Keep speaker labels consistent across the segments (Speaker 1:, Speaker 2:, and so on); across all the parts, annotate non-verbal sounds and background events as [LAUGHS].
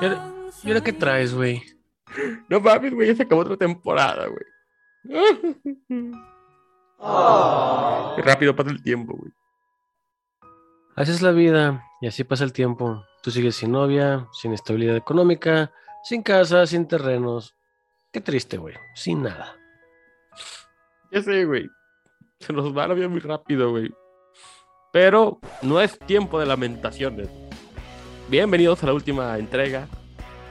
Speaker 1: ¿Y ahora, qué traes, güey?
Speaker 2: No mames, güey, ya se acabó otra temporada, güey. Qué rápido pasa el tiempo, güey.
Speaker 1: Así es la vida y así pasa el tiempo. Tú sigues sin novia, sin estabilidad económica, sin casa, sin terrenos. Qué triste, güey. Sin nada.
Speaker 2: Ya sé, güey. Se nos va la vida muy rápido, güey. Pero no es tiempo de lamentaciones. Bienvenidos a la última entrega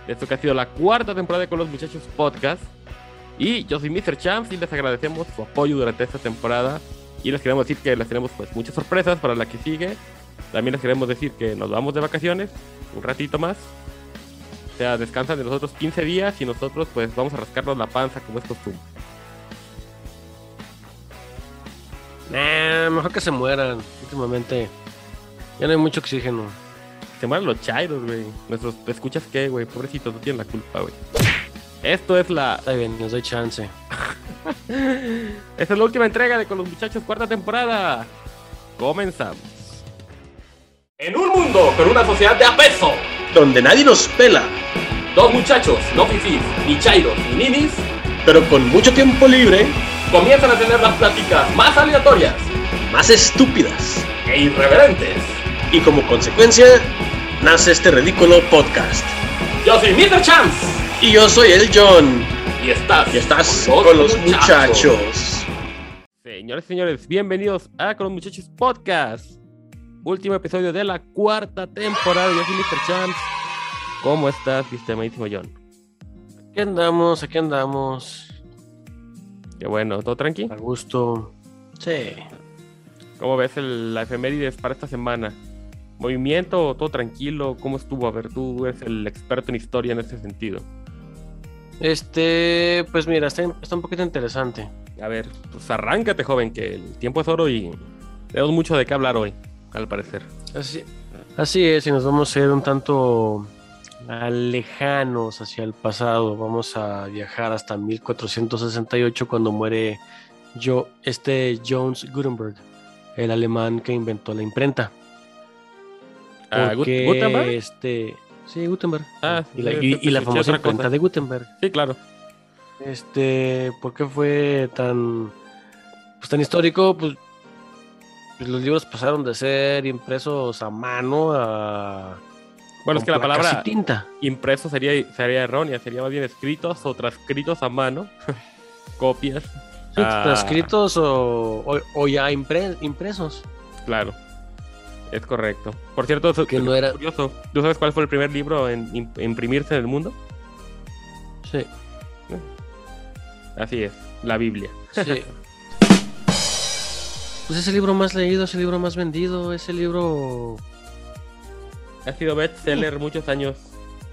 Speaker 2: de esto que ha sido la cuarta temporada Con los Muchachos Podcast. Y yo soy Mr. Champs y les agradecemos su apoyo durante esta temporada. Y les queremos decir que les tenemos pues muchas sorpresas para la que sigue. También les queremos decir que nos vamos de vacaciones un ratito más. O sea, descansan de nosotros 15 días y nosotros pues vamos a rascarnos la panza como es costumbre.
Speaker 1: Mejor que se mueran. Últimamente ya no hay mucho oxígeno.
Speaker 2: Se mueran los chairos, güey. Nuestros escuchas qué, güey. Pobrecitos, no tienen la culpa, güey. Esto es la.
Speaker 1: Está bien, les doy chance. [LAUGHS]
Speaker 2: Esta es la última entrega de Con los Muchachos, cuarta temporada. Comenzamos. En un mundo con una sociedad de apeso,
Speaker 3: donde nadie nos pela,
Speaker 2: dos muchachos, no fifís, ni chairos, ni ninis,
Speaker 3: pero con mucho tiempo libre,
Speaker 2: comienzan a tener las pláticas más aleatorias,
Speaker 3: más estúpidas
Speaker 2: e irreverentes.
Speaker 3: Y como consecuencia, nace este ridículo podcast.
Speaker 2: Yo soy Mr. Chance.
Speaker 3: Y yo soy el John.
Speaker 2: Y estás,
Speaker 3: y estás con, los, muchachos.
Speaker 2: Señores y señores, bienvenidos a Con los Muchachos Podcast. Último episodio de la cuarta temporada. Yo soy Mr. Chance. ¿Cómo estás, mi estimadísimo John?
Speaker 1: Aquí andamos, aquí andamos.
Speaker 2: Qué bueno, ¿todo tranqui?
Speaker 1: A gusto. Sí.
Speaker 2: ¿Cómo ves el, la efemérides para esta semana? ¿Movimiento? ¿Todo tranquilo? ¿Cómo estuvo? A ver, tú eres el experto en historia en ese sentido.
Speaker 1: Este, pues mira, está, está un poquito interesante.
Speaker 2: A ver, pues arráncate, joven, que el tiempo es oro y tenemos mucho de qué hablar hoy, al parecer.
Speaker 1: Así, así es, y nos vamos a ir un tanto lejanos hacia el pasado. Vamos a viajar hasta 1468 cuando muere yo, este Jones Gutenberg, el alemán que inventó la imprenta.
Speaker 2: Ah, ¿Gutenberg?
Speaker 1: Este, sí, Gutenberg.
Speaker 2: Ah,
Speaker 1: y la, y, y la famosa imprenta de Gutenberg.
Speaker 2: Sí, claro.
Speaker 1: Este, ¿por qué fue tan, pues, tan histórico? Pues, pues los libros pasaron de ser impresos a mano a
Speaker 2: bueno, es que la palabra
Speaker 1: tinta.
Speaker 2: impreso sería, sería errónea, sería más bien escritos o transcritos a mano, [LAUGHS] copias.
Speaker 1: Sí, ah. transcritos o, o, o ya impre, impresos.
Speaker 2: Claro, es correcto. Por cierto,
Speaker 1: que no era
Speaker 2: curioso. ¿Tú sabes cuál fue el primer libro en, imprimirse en el mundo?
Speaker 1: Sí.
Speaker 2: Así es, la Biblia.
Speaker 1: Sí. [LAUGHS] pues es el libro más leído, es el libro más vendido, es el libro
Speaker 2: ha sido bestseller muchos años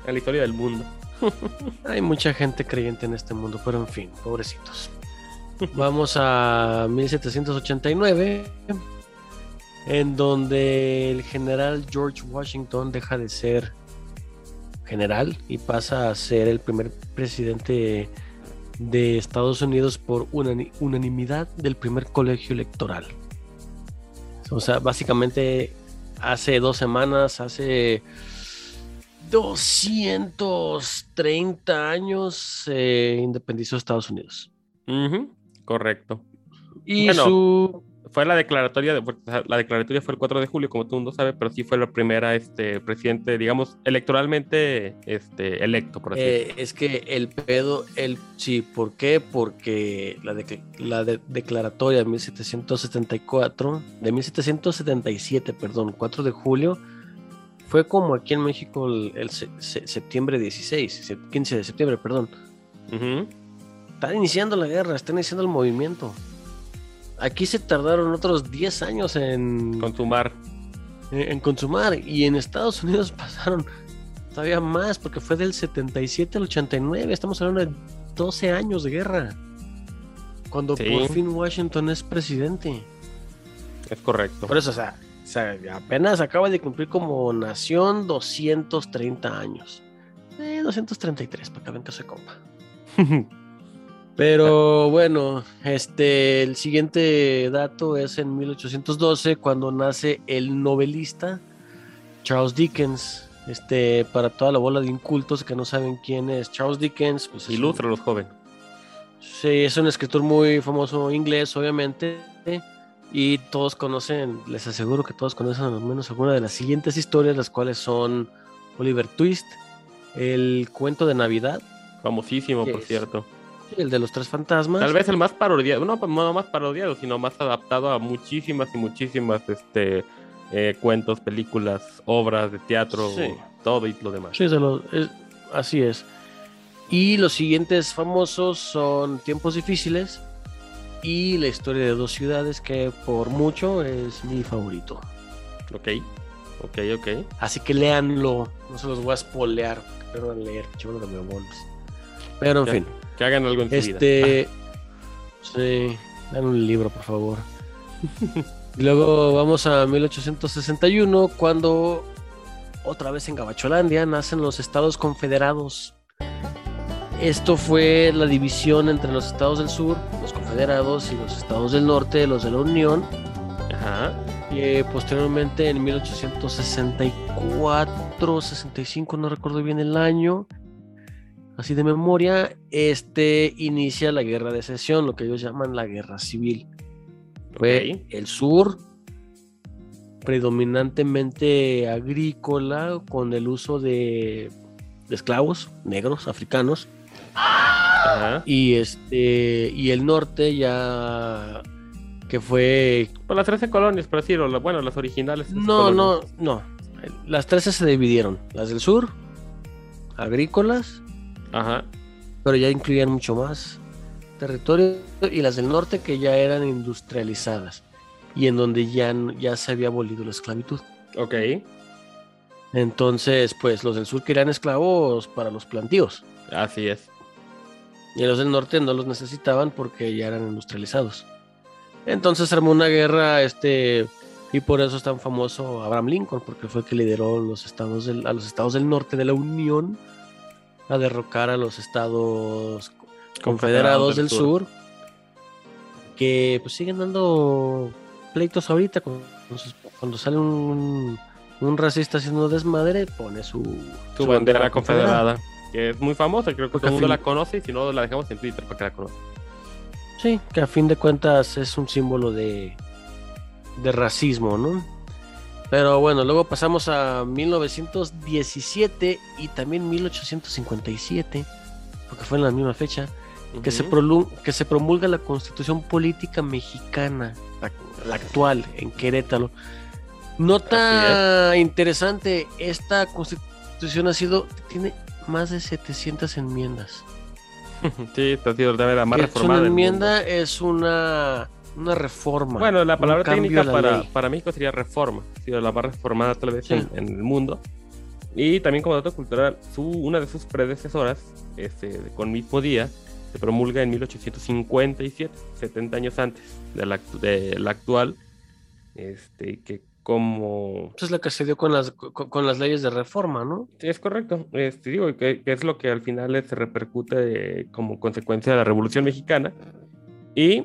Speaker 2: en la historia del mundo. [LAUGHS]
Speaker 1: Hay mucha gente creyente en este mundo, pero en fin, pobrecitos. [LAUGHS] Vamos a 1789, en donde el general George Washington deja de ser general y pasa a ser el primer presidente de Estados Unidos por unanimidad del primer colegio electoral. O sea, básicamente hace dos semanas, hace 230 años, se independizó Estados Unidos.
Speaker 2: Uh -huh, correcto.
Speaker 1: Y bueno, su...
Speaker 2: Fue la declaratoria, de, la declaratoria fue el 4 de julio, como todo el mundo sabe, pero sí fue la primera este, presidente, digamos, electoralmente este, electo, por así
Speaker 1: eh, Es que el pedo, el, sí, ¿por qué? Porque la, de, la de, declaratoria de 1774, de 1777, perdón, 4 de julio, fue como aquí en México el, el se, se, septiembre 16, 15 de septiembre, perdón.
Speaker 2: Uh -huh.
Speaker 1: Está iniciando la guerra, está iniciando el movimiento. Aquí se tardaron otros 10 años en
Speaker 2: consumar.
Speaker 1: En, en, consumar. Y en Estados Unidos [LAUGHS] pasaron todavía más, porque fue del 77 al 89. Estamos hablando de 12 años de guerra. Cuando
Speaker 2: Sí.
Speaker 1: por fin Washington es presidente.
Speaker 2: Es correcto.
Speaker 1: Por eso, o sea, o sea, apenas acaba de cumplir como nación 230 años. Eh, 233, para que vean que soy compa. [LAUGHS] Pero bueno, este, el siguiente dato es en 1812, cuando nace el novelista Charles Dickens, Este, para toda la bola de incultos que no saben quién es Charles Dickens, pues
Speaker 2: Ilustra a los jóvenes.
Speaker 1: Sí, es un escritor muy famoso inglés, obviamente. Y todos conocen, les aseguro que todos conocen al menos alguna de las siguientes historias, las cuales son Oliver Twist, el cuento de Navidad,
Speaker 2: Famosísimo, por cierto.
Speaker 1: El de los tres fantasmas.
Speaker 2: Tal vez el más parodiado, no, no más parodiado, sino más adaptado a muchísimas y muchísimas este, eh, cuentos, películas, obras de teatro,
Speaker 1: Sí.
Speaker 2: todo y lo demás.
Speaker 1: Sí, se lo- es- así es. Y los siguientes famosos son Tiempos Difíciles y la historia de dos ciudades, que por mucho es mi favorito.
Speaker 2: Ok, ok, ok.
Speaker 1: Así que léanlo, no se los voy a spoilear, pero leer, chulo de huevones. Pero en
Speaker 2: Ya,
Speaker 1: fin,
Speaker 2: Que hagan algo en su vida.
Speaker 1: este. Sí, dan un libro, por favor. Y Luego vamos a 1861, cuando otra vez en Gabacholandia nacen los Estados Confederados. Esto fue la división entre los estados del sur, los confederados, y los estados del norte, los de la Unión.
Speaker 2: Ajá.
Speaker 1: Y eh, posteriormente en 1864, 65, no recuerdo bien el año, así de memoria, este inicia la guerra de secesión, lo que ellos llaman la guerra civil. Fue el sur, predominantemente agrícola, con el uso de, de esclavos negros, africanos,
Speaker 2: Ajá.
Speaker 1: y este y el norte ya que fue
Speaker 2: Pues las 13 colonias, por decirlo, la- bueno, las originales.
Speaker 1: No, no, no. Las 13 se dividieron. Las del sur, agrícolas,
Speaker 2: Ajá.
Speaker 1: pero ya incluían mucho más territorio, y las del norte que ya eran industrializadas y en donde ya, ya se había abolido la esclavitud.
Speaker 2: Ok.
Speaker 1: Entonces, pues los del sur querían esclavos para los plantíos
Speaker 2: Así es.
Speaker 1: y los del norte no los necesitaban porque ya eran industrializados. Entonces armó una guerra, este, y por eso es tan famoso Abraham Lincoln, porque fue el que lideró los estados del- a los estados del norte de la Unión a derrocar a los estados confederados del sur, que pues siguen dando pleitos ahorita cuando, cuando sale un, un racista haciendo desmadre, pone su,
Speaker 2: Su bandera confederada. Que es muy famosa, creo que
Speaker 1: Porque
Speaker 2: todo el mundo la conoce y si no la dejamos en Twitter para que la conozcan.
Speaker 1: Sí, que a fin de cuentas es un símbolo de, de racismo, ¿no? Pero bueno, luego pasamos a 1917 y también 1857, porque fue en la misma fecha, que, se que se promulga la constitución política mexicana, la, la actual, en Querétaro. Nota interesante, esta constitución ha sido, tiene más de 700 enmiendas. [LAUGHS]
Speaker 2: Sí, ha sido la más
Speaker 1: Que es
Speaker 2: reformada.
Speaker 1: una enmienda es una, una reforma.
Speaker 2: Bueno, la palabra técnica para, para México sería reforma. Sido la más reformada tal vez
Speaker 1: Sí.
Speaker 2: en, en el mundo. Y también como dato cultural, su, una de sus predecesoras, este, con mismo día, se promulga en 1857, 70 años antes de la, de la actual, este, que como...
Speaker 1: Esa es la que se dio con las, con, con las leyes de reforma, ¿no?
Speaker 2: Sí, es correcto, este, digo, que, que es lo que al final se repercute eh, como consecuencia de la Revolución Mexicana. Y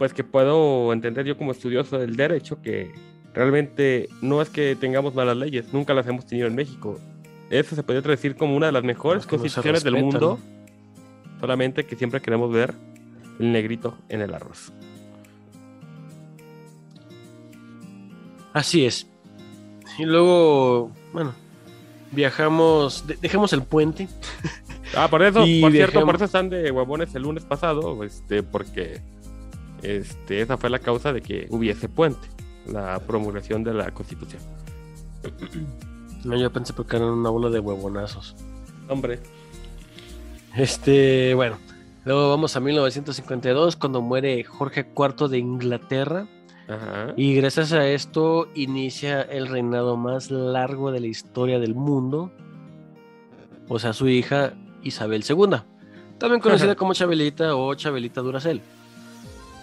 Speaker 2: pues que puedo entender yo como estudioso del derecho que realmente no es que tengamos malas leyes, nunca las hemos tenido en México. Eso se podría decir como una de las mejores
Speaker 1: no
Speaker 2: constituciones del mundo, solamente que siempre queremos ver el negrito en el arroz.
Speaker 1: Así es. Y luego, bueno, viajamos, de- dejemos el puente.
Speaker 2: Ah, por eso, [LAUGHS]
Speaker 1: Y
Speaker 2: por cierto, por eso están de huevones el lunes pasado, este, porque este, esa fue la causa de que hubiese puente, la promulgación de la constitución.
Speaker 1: No, yo pensé porque eran una bola de huevonazos.
Speaker 2: Hombre,
Speaker 1: Este, bueno, luego vamos a 1952, cuando muere Jorge IV de Inglaterra.
Speaker 2: ajá.
Speaker 1: Y gracias a esto inicia el reinado más largo de la historia del mundo. O sea, su hija Isabel II. También conocida [LAUGHS] como Chabelita o Chabelita Duracel.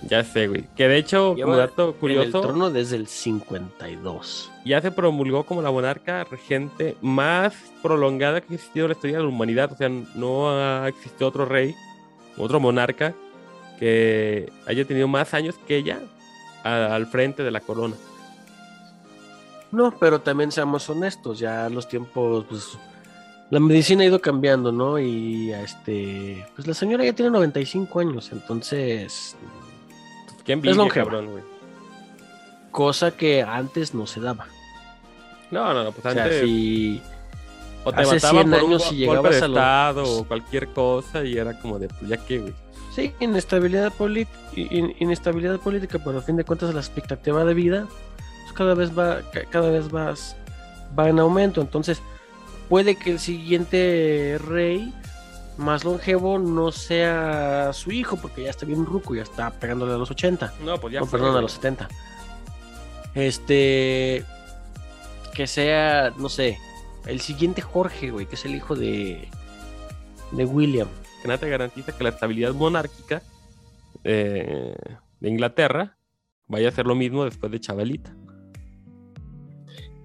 Speaker 2: Ya sé, güey. Que de hecho,
Speaker 1: Lleva
Speaker 2: como dato
Speaker 1: En el
Speaker 2: curioso,
Speaker 1: trono desde el 52.
Speaker 2: ya se promulgó como la monarca regente más prolongada que ha existido en la historia de la humanidad. O sea, no ha existido otro rey, otro monarca que haya tenido más años que ella a- al frente de la corona.
Speaker 1: No, pero también seamos honestos, ya los tiempos, pues, la medicina ha ido cambiando, ¿no? Y este, pues la señora ya tiene 95 años, entonces,
Speaker 2: Qué envidia,
Speaker 1: longeva.
Speaker 2: cabrón, güey.
Speaker 1: cosa que antes no se daba.
Speaker 2: No, no, no, pues
Speaker 1: O sea,
Speaker 2: antes
Speaker 1: si
Speaker 2: o te
Speaker 1: hace
Speaker 2: mataban
Speaker 1: 100
Speaker 2: por un
Speaker 1: años
Speaker 2: go-
Speaker 1: si llegabas
Speaker 2: de
Speaker 1: a lo-
Speaker 2: estado o cualquier cosa y era como de, pues ya qué, güey.
Speaker 1: Sí, inestabilidad, in- inestabilidad política, pero a fin de cuentas la expectativa de vida pues, cada vez va ca- cada vez más va en aumento, entonces puede que el siguiente rey más longevo no sea su hijo porque ya está bien ruco, ya está pegándole a los 80,
Speaker 2: No, pues ya
Speaker 1: no,
Speaker 2: fue,
Speaker 1: perdón, a los 70. Este que sea, no sé, el siguiente Jorge, güey, que es el hijo de de William.
Speaker 2: que nada te garantiza que la estabilidad monárquica eh, de Inglaterra vaya a ser lo mismo después de Chabelita.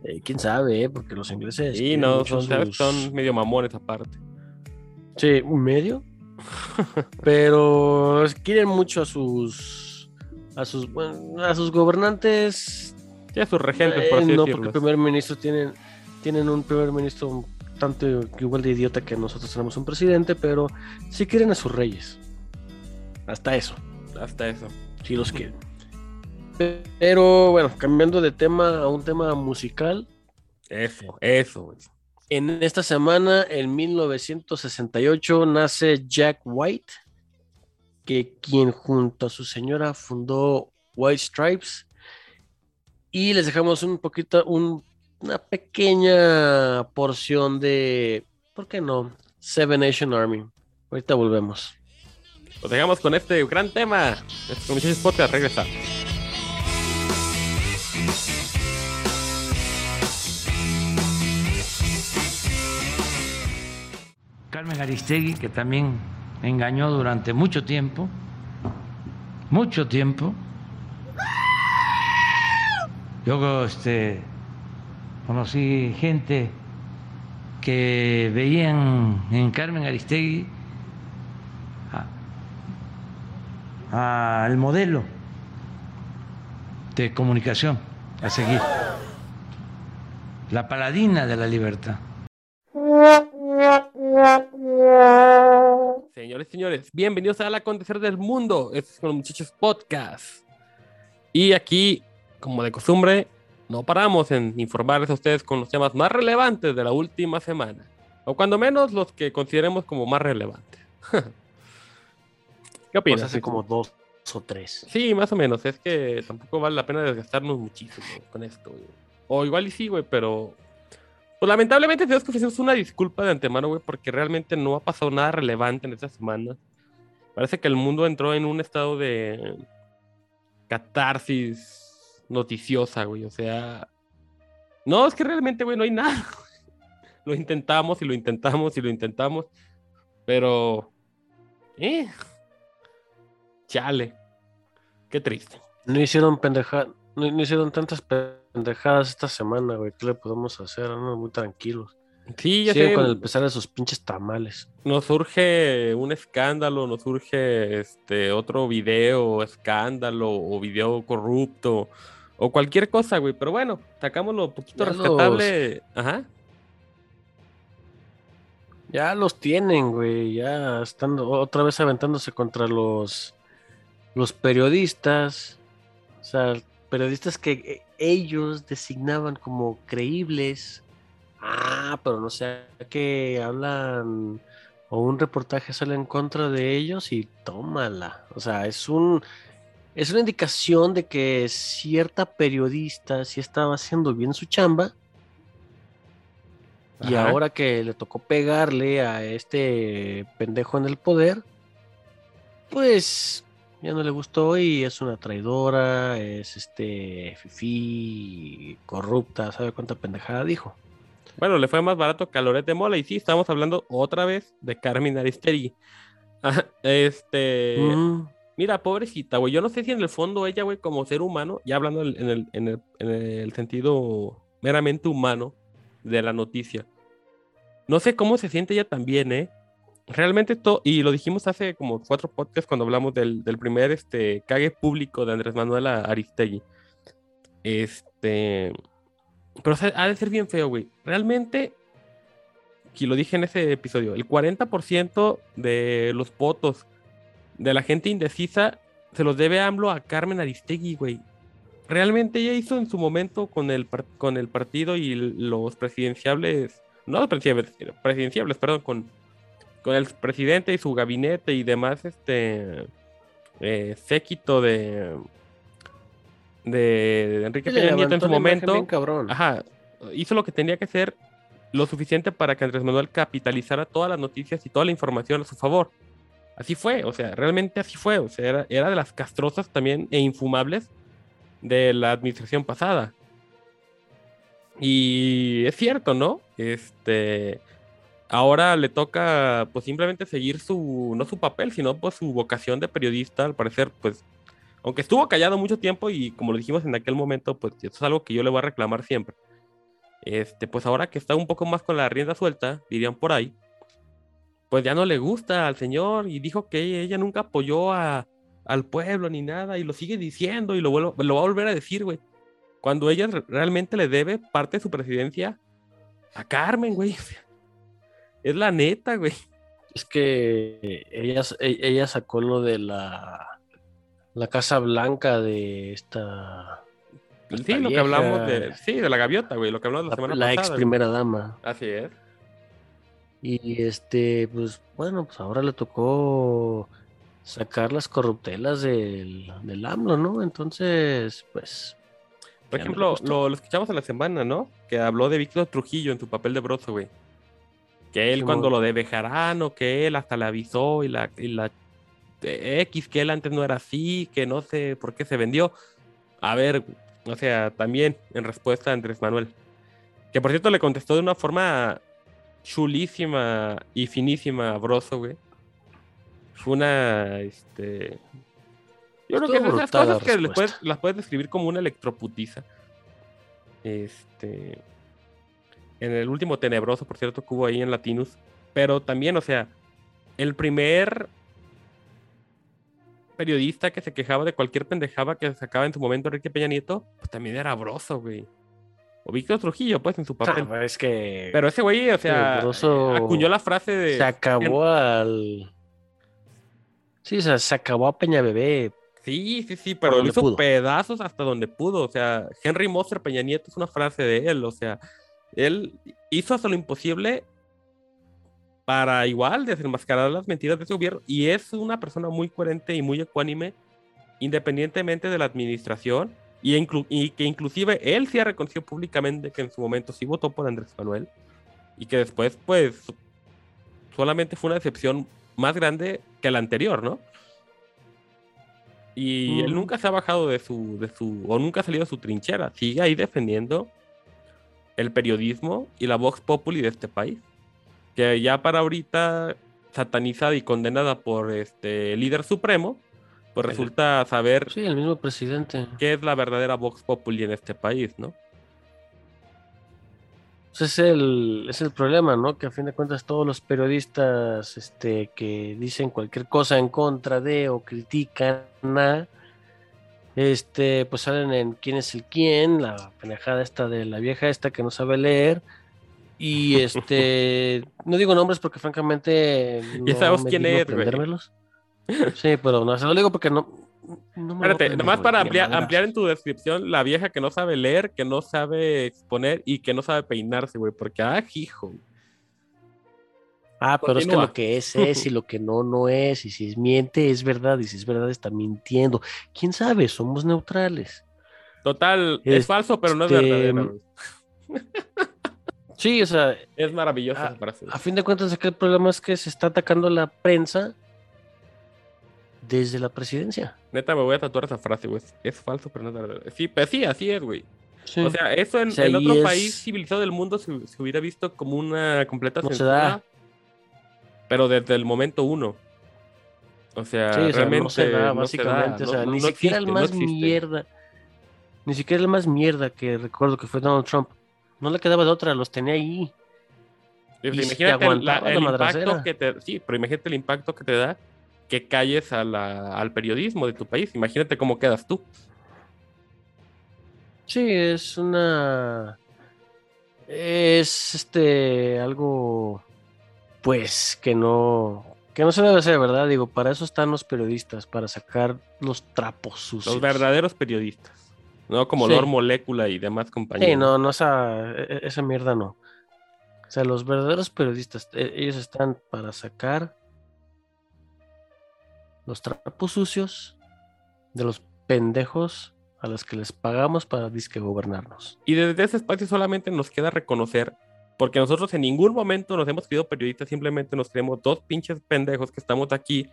Speaker 1: Eh, quién sabe, eh? porque los ingleses.
Speaker 2: Sí, no, son, son medio mamones aparte.
Speaker 1: Sí, un medio. Pero quieren mucho a sus. A sus, bueno, a sus gobernantes.
Speaker 2: Sí, a sus regentes, por
Speaker 1: Eh,
Speaker 2: así
Speaker 1: no, porque
Speaker 2: decirlo.
Speaker 1: el primer ministro tienen, tienen un primer ministro tanto igual de idiota que nosotros tenemos un presidente, pero sí quieren a sus reyes. Hasta eso,
Speaker 2: Hasta eso.
Speaker 1: sí los quieren. Pero bueno, cambiando de tema a un tema musical.
Speaker 2: Eso, eso, güey.
Speaker 1: En esta semana, en 1968, nace Jack White, que quien junto a su señora fundó White Stripes. Y les dejamos un poquito, un- una pequeña porción de, ¿por qué no? Seven Nation Army. Ahorita volvemos.
Speaker 2: Los dejamos con este gran tema. Este con Podcast regresa.
Speaker 4: Aristegui, que también engañó durante mucho tiempo, mucho tiempo. Luego este, conocí gente que veían en Carmen Aristegui al modelo de comunicación a seguir, la paladina de la libertad.
Speaker 2: Señores, señores, bienvenidos al acontecer del mundo. Este es con los muchachos podcast. Y aquí, como de costumbre, no paramos en informarles a ustedes con los temas más relevantes de la última semana. O cuando menos los que consideremos como más relevantes. [LAUGHS] ¿Qué
Speaker 1: Pues
Speaker 2: opinas?
Speaker 1: hace como dos o tres.
Speaker 2: Sí, más o menos. Es que tampoco vale la pena desgastarnos muchísimo con esto. güey. O igual y sí, güey, pero... Pues lamentablemente tenemos que ofrecernos una disculpa de antemano, güey, porque realmente no ha pasado nada relevante en esta semana. Parece que el mundo entró en un estado de catarsis noticiosa, güey. O sea... No, es que realmente, güey, no hay nada. [LAUGHS] Lo intentamos y lo intentamos y lo intentamos. Pero... Eh. Chale. Qué triste.
Speaker 1: No hicieron pendeja, no, no hicieron tantas pendejadas esta semana, güey. ¿Qué le podemos hacer? Andan muy tranquilos.
Speaker 2: Sí, ya
Speaker 1: Siguen
Speaker 2: sé.
Speaker 1: con el pesar de sus pinches tamales.
Speaker 2: Nos surge un escándalo, nos surge este otro video escándalo o video corrupto o cualquier cosa, güey. Pero bueno, sacamos lo poquito
Speaker 1: Ya
Speaker 2: rescatable. Ajá.
Speaker 1: Ya los tienen, güey. Ya están otra vez aventándose contra los, los periodistas. O sea, periodistas que eh, ellos designaban como creíbles. Ah, pero no sé, que hablan o un reportaje sale en contra de ellos y tómala. O sea, es un es una indicación de que cierta periodista sí estaba haciendo bien su chamba y ahora que le tocó pegarle a este pendejo en el poder, pues ya no le gustó y es una traidora, es este fifí, corrupta, ¿sabe cuánta pendejada dijo?
Speaker 2: Bueno, le fue más barato que a Loret de Mola. Y sí, estamos hablando otra vez de Carmen Aristegui. Ajá, [LAUGHS] Este.
Speaker 1: Mm,
Speaker 2: Mira, pobrecita, güey. Yo no sé si en el fondo ella, güey, como ser humano, ya hablando en el, en el, en el sentido meramente humano de la noticia, no sé cómo se siente ella también, ¿eh? Realmente todo, y lo dijimos hace como cuatro podcasts cuando hablamos del, del primer este, cague público de Andrés Manuel Aristegui. Este. Pero ha de ser bien feo, güey. Realmente, y lo dije en ese episodio, el 40% de los votos de la gente indecisa se los debe AMLO a Carmen Aristegui, güey. Realmente ella hizo en su momento con el, con el partido y los presidenciables, no los presidenciables, presidenciables, perdón, con, con el presidente y su gabinete y demás, este, eh, séquito de, de Enrique Peña Nieto en su momento. Ajá, hizo lo que tenía que hacer lo suficiente para que Andrés Manuel capitalizara todas las noticias y toda la información a su favor. Así fue, o sea, realmente así fue, o sea, era, era de las castrosas también e infumables de la administración pasada. Y es cierto, ¿no? Este, ahora le toca pues simplemente seguir su, no su papel, sino pues su vocación de periodista, al parecer, pues, aunque estuvo callado mucho tiempo y como lo dijimos en aquel momento, pues eso es algo que yo le voy a reclamar siempre. Este, pues ahora que está un poco más con la rienda suelta, dirían por ahí, pues ya no le gusta al señor y dijo que ella nunca apoyó a, al pueblo ni nada y lo sigue diciendo y lo, vuelvo- lo va a volver a decir, güey. Cuando ella re- realmente le debe parte de su presidencia a Carmen, güey. Es la neta, güey.
Speaker 1: Es que ella, e- ella sacó lo de la, la Casa Blanca de esta.
Speaker 2: Sí, lo que hablamos de. Sí, de la gaviota, güey. Lo que hablamos la,
Speaker 1: La,
Speaker 2: semana
Speaker 1: la
Speaker 2: pasada.
Speaker 1: ex
Speaker 2: güey.
Speaker 1: primera dama.
Speaker 2: Así es.
Speaker 1: Y este, pues bueno, pues ahora le tocó sacar las corruptelas del, del AMLO, ¿no? Entonces, pues.
Speaker 2: Por ejemplo, lo, lo escuchamos en la semana, ¿no? Que habló de Víctor Trujillo en su papel de broso, güey. Que él cuando lo de Bejarano, que él hasta le avisó y la, y la X, que él antes no era así, que no sé por qué se vendió. A ver, o sea, también en respuesta a Andrés Manuel. Que por cierto le contestó de una forma chulísima y finísima a Broso, güey. Fue una, este... Yo creo que esas
Speaker 1: la
Speaker 2: cosas que las puedes describir como una electroputiza. Este... En el último tenebroso, por cierto, que hubo ahí en Latinus. Pero también, o sea, el primer periodista que se quejaba de cualquier pendejada que sacaba en su momento Enrique Peña Nieto, pues también era Broso, güey. O Víctor Trujillo, pues, en su papel.
Speaker 1: Ah, es que
Speaker 2: Pero ese güey, o sea,
Speaker 1: Broso
Speaker 2: acuñó la frase de.
Speaker 1: se acabó al. Sí, o sea, se acabó a Peña Bebé.
Speaker 2: Sí, sí, sí, pero lo hizo
Speaker 1: pudo.
Speaker 2: pedazos hasta donde pudo. O sea, Henry Moser Peña Nieto es una frase de él. O sea, él hizo hasta lo imposible para igual desenmascarar las mentiras de ese gobierno. Y es una persona muy coherente y muy ecuánime, independientemente de la administración. Y, inclu- y que inclusive él sí ha reconocido públicamente que en su momento sí votó por Andrés Manuel. Y que después, pues, solamente fue una decepción más grande que la anterior, ¿no? Y él
Speaker 1: Ujú.
Speaker 2: nunca se ha bajado de su, de su, o nunca ha salido de su trinchera. Sigue ahí defendiendo el periodismo y la Vox Populi de este país. Que ya para ahorita, satanizada y condenada por este líder supremo, pues resulta saber
Speaker 1: Sí, el mismo presidente.
Speaker 2: qué es la verdadera Vox Populi en este país, ¿no?
Speaker 1: Pues es el, es el problema, ¿no? Que a fin de cuentas todos los periodistas este, que dicen cualquier cosa en contra de o critican a, este, pues salen en quién es el quién, la pendejada esta de la vieja esta que no sabe leer. Y [LAUGHS] este, no digo nombres porque francamente [LAUGHS]
Speaker 2: Ya
Speaker 1: no
Speaker 2: sabemos
Speaker 1: me
Speaker 2: quién es, güey.
Speaker 1: Sí, pero no se lo digo porque no. no me
Speaker 2: Espérate, nomás para ampliar, ampliar en tu descripción, la vieja que no sabe leer, que no sabe exponer y que no sabe peinarse, güey, porque, ah, hijo.
Speaker 1: Ah, pero es que lo que es [LAUGHS] es y lo que no, no es. Y si es miente, es verdad. Y si es verdad, está mintiendo. ¿Quién sabe? Somos neutrales.
Speaker 2: Total, es,
Speaker 1: Este,
Speaker 2: falso, pero no es verdadero. güey. [LAUGHS]
Speaker 1: Sí, o sea,
Speaker 2: Es maravillosa esa frase.
Speaker 1: a fin de cuentas, aquí el problema es que se está atacando la prensa desde la presidencia.
Speaker 2: Neta, me voy a tatuar esa frase, güey. Es falso, pero no es verdadero. Sí, pues sí, así es, güey.
Speaker 1: Sí.
Speaker 2: O sea, eso en,
Speaker 1: O sea,
Speaker 2: en
Speaker 1: y
Speaker 2: otro
Speaker 1: es-
Speaker 2: país civilizado del mundo se, se hubiera visto como una completa
Speaker 1: No
Speaker 2: censura. Pero desde el momento uno. O sea,
Speaker 1: Sí, o sea,
Speaker 2: realmente
Speaker 1: no se da,
Speaker 2: no se da,
Speaker 1: básicamente. o sea,
Speaker 2: no-
Speaker 1: ni siquiera el
Speaker 2: existe, no
Speaker 1: más mierda. Ni siquiera el más mierda que recuerdo que fue Donald Trump. No le quedaba de otra, los tenía ahí. Y te
Speaker 2: imagínate el, la- el impacto que te. Sí, pero imagínate el impacto que te da que calles a la- al periodismo de tu país. Imagínate cómo quedas tú.
Speaker 1: Sí, es una. Es este algo pues que no que no se debe hacer, ¿verdad? Digo, para eso están los periodistas, para sacar los trapos sucios.
Speaker 2: Los verdaderos periodistas. No como
Speaker 1: Sí.
Speaker 2: Lord Molecula y demás compañeros.
Speaker 1: Sí, no, no esa, e- e- esa mierda no. O sea, los verdaderos periodistas, e- ellos están para sacar los trapos sucios de los pendejos a los que les pagamos para disque gobernarnos.
Speaker 2: Y desde ese espacio solamente nos queda reconocer, porque nosotros en ningún momento nos hemos creído periodistas, simplemente nos creemos dos pinches pendejos que estamos aquí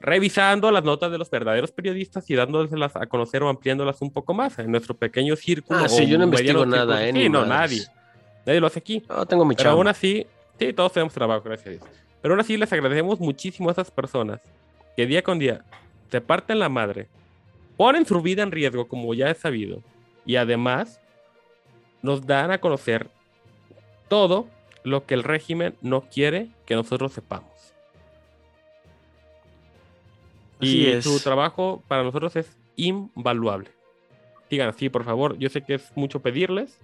Speaker 2: revisando las notas de los verdaderos periodistas y dándoselas a conocer o ampliándolas un poco más en nuestro pequeño círculo.
Speaker 1: Ah, sí, yo no investigo nada,
Speaker 2: círculo.
Speaker 1: ¿eh?
Speaker 2: Sí, no,
Speaker 1: madres.
Speaker 2: nadie. Nadie lo hace aquí.
Speaker 1: No, tengo mi
Speaker 2: Pero aún así, sí, todos tenemos trabajo, gracias a Dios. Pero aún así les agradecemos muchísimo a esas personas que día con día se parten la madre, ponen su vida en riesgo, como ya es sabido, y además nos dan a conocer todo lo que el régimen no quiere que nosotros sepamos.
Speaker 1: Así
Speaker 2: y
Speaker 1: es.
Speaker 2: su trabajo para nosotros es invaluable. Digan así, por favor. Yo sé que es mucho pedirles,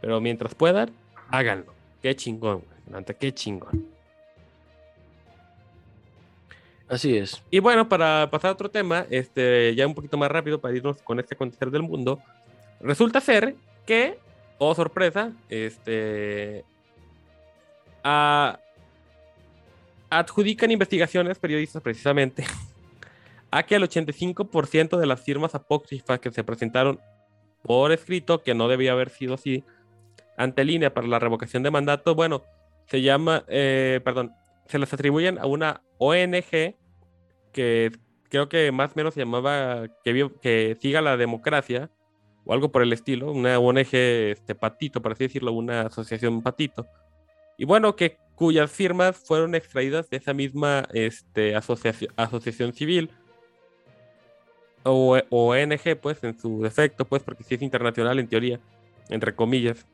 Speaker 2: pero mientras puedan, háganlo. Qué chingón, güey. Qué chingón.
Speaker 1: Así es.
Speaker 2: Y bueno, para pasar a otro tema, este, ya un poquito más rápido para irnos con este acontecer del mundo, resulta ser que, oh sorpresa, este, adjudican investigaciones periodistas precisamente [LAUGHS] a que el 85% de las firmas apócrifas que se presentaron por escrito, que no debía haber sido así, ante línea para la revocación de mandato, bueno, se llama, eh, perdón, se les atribuyen a una ONG que creo que más o menos se llamaba que, que siga la democracia o algo por el estilo, una ONG este, patito, por así decirlo, una asociación patito. Y bueno, que cuyas firmas fueron extraídas de esa misma este, asociación, civil o ONG, pues en su defecto, pues porque sí es internacional en teoría, entre comillas.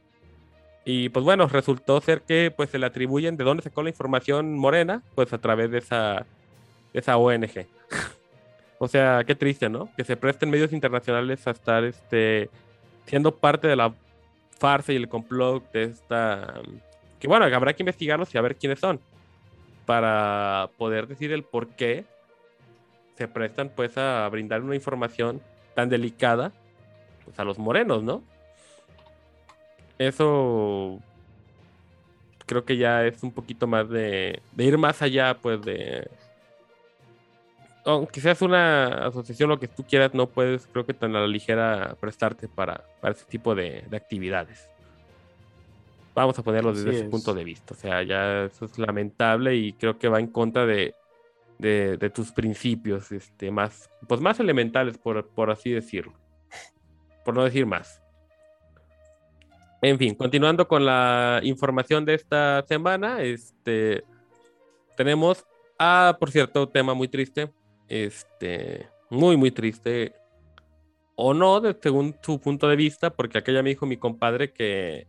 Speaker 2: Y pues bueno, resultó ser que pues se le atribuyen de dónde sacó la información Morena, pues a través de de esa ONG. [LAUGHS] o sea, qué triste, ¿no? Que se presten medios internacionales a estar este, siendo parte de la farsa y el complot de esta... Que bueno, habrá que investigarlos y a ver quiénes son. Para poder decir el por qué se prestan pues a brindar una información tan delicada pues, a los morenos, ¿no? Eso creo que ya es un poquito más de, de ir más allá, pues de... Aunque seas una asociación, lo que tú quieras, no puedes, creo que tan a la ligera prestarte para, para ese tipo de, de actividades. Vamos a ponerlo desde
Speaker 1: Así
Speaker 2: ese
Speaker 1: es.
Speaker 2: punto de vista. O sea, ya eso es lamentable y creo que va en contra de, de, de tus principios, este, más, pues más elementales, por, por así decirlo. Por no decir más. En fin, continuando con la información de esta semana, este, tenemos, ah, por cierto, tema muy triste, este, muy, muy triste, o no, de- según su punto de vista, porque aquella me dijo mi compadre que,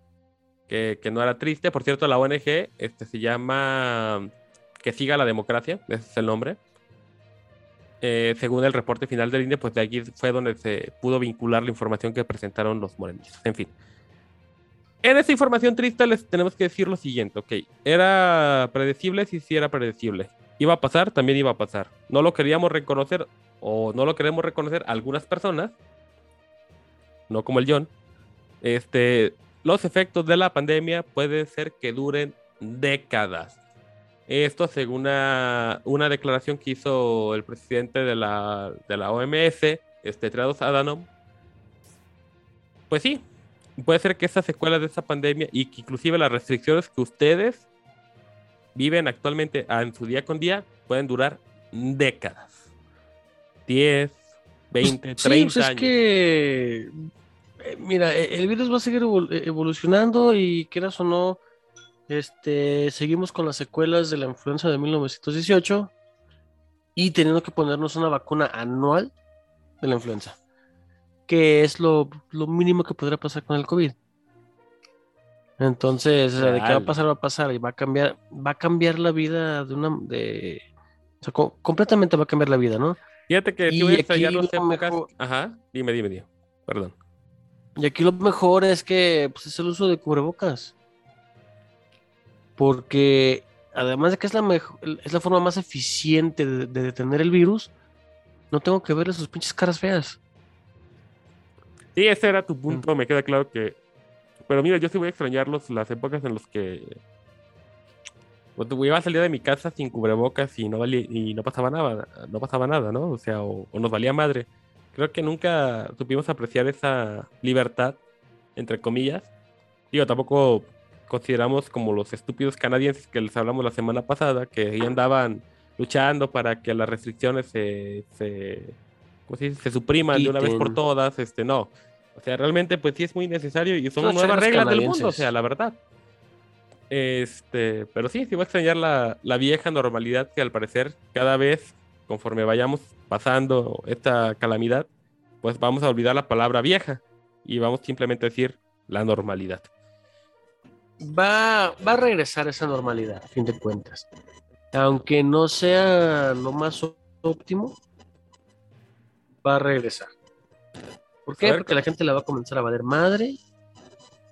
Speaker 2: que, no era triste. Por cierto, la ONG este, se llama Que siga la democracia, ese es el nombre. Eh, según el reporte final del INE, pues de aquí fue donde se pudo vincular la información que presentaron los morenistas. En fin. En esta información triste les tenemos que decir lo siguiente, ok. ¿Era predecible? Sí, sí era predecible. ¿Iba a pasar? También iba a pasar. No lo queríamos reconocer o no lo queremos reconocer algunas personas, no como el John. Este, los efectos de la pandemia puede ser que duren décadas. Esto según una, una declaración que hizo el presidente de la, de la OMS, este Tedros Adhanom. Pues sí, puede ser que esas secuelas de esa pandemia y que inclusive las restricciones que ustedes viven actualmente ah, en su día con día pueden durar décadas. 10, 20,
Speaker 1: Sí,
Speaker 2: 30
Speaker 1: pues es
Speaker 2: años.
Speaker 1: que, eh, mira, e- el virus va a seguir evol- evolucionando y quieras o no, este, seguimos con las secuelas de la influenza de 1918 y teniendo que ponernos una vacuna anual de la influenza, que es lo, lo mínimo que podría pasar con el COVID. Entonces, o sea, de qué va a
Speaker 2: Real.
Speaker 1: pasar, va a pasar y va a cambiar, va a cambiar la vida de una, de, o sea, co- completamente va a cambiar la vida, ¿no?
Speaker 2: Fíjate que
Speaker 1: Y
Speaker 2: si voy a
Speaker 1: aquí
Speaker 2: extrañar las
Speaker 1: lo
Speaker 2: épocas.
Speaker 1: mejor-
Speaker 2: Ajá, dime, dime, dime. Perdón.
Speaker 1: Y aquí lo mejor es que pues, es el uso de cubrebocas. Porque además de que es la, mejo- es la forma más eficiente de, de detener el virus, no tengo que verle sus pinches caras feas.
Speaker 2: Sí, ese era tu punto, me queda claro que... Pero mira, yo sí voy a extrañar los- las épocas en las que... Pues, iba a salir de mi casa sin cubrebocas y no, valía, y no pasaba nada, no pasaba nada, ¿no? O sea, o, o nos valía madre. Creo que nunca supimos apreciar esa libertad, entre comillas. Digo, tampoco consideramos como los estúpidos canadienses que les hablamos la semana pasada, que ahí andaban luchando para que las restricciones se, se, ¿cómo se dice? se supriman de una vez por todas. Este, no. O sea, realmente pues sí es muy necesario y son
Speaker 1: Los
Speaker 2: nuevas reglas del mundo, o sea, la verdad. Este, pero sí, sí voy a extrañar la, la vieja normalidad que al parecer cada vez, conforme vayamos pasando esta calamidad, pues vamos a olvidar la palabra vieja y vamos simplemente a decir la normalidad.
Speaker 1: Va, va a regresar esa normalidad, a fin de cuentas. Aunque no sea lo más óptimo, va a regresar. ¿Por qué? Porque la gente la va a comenzar a valer madre.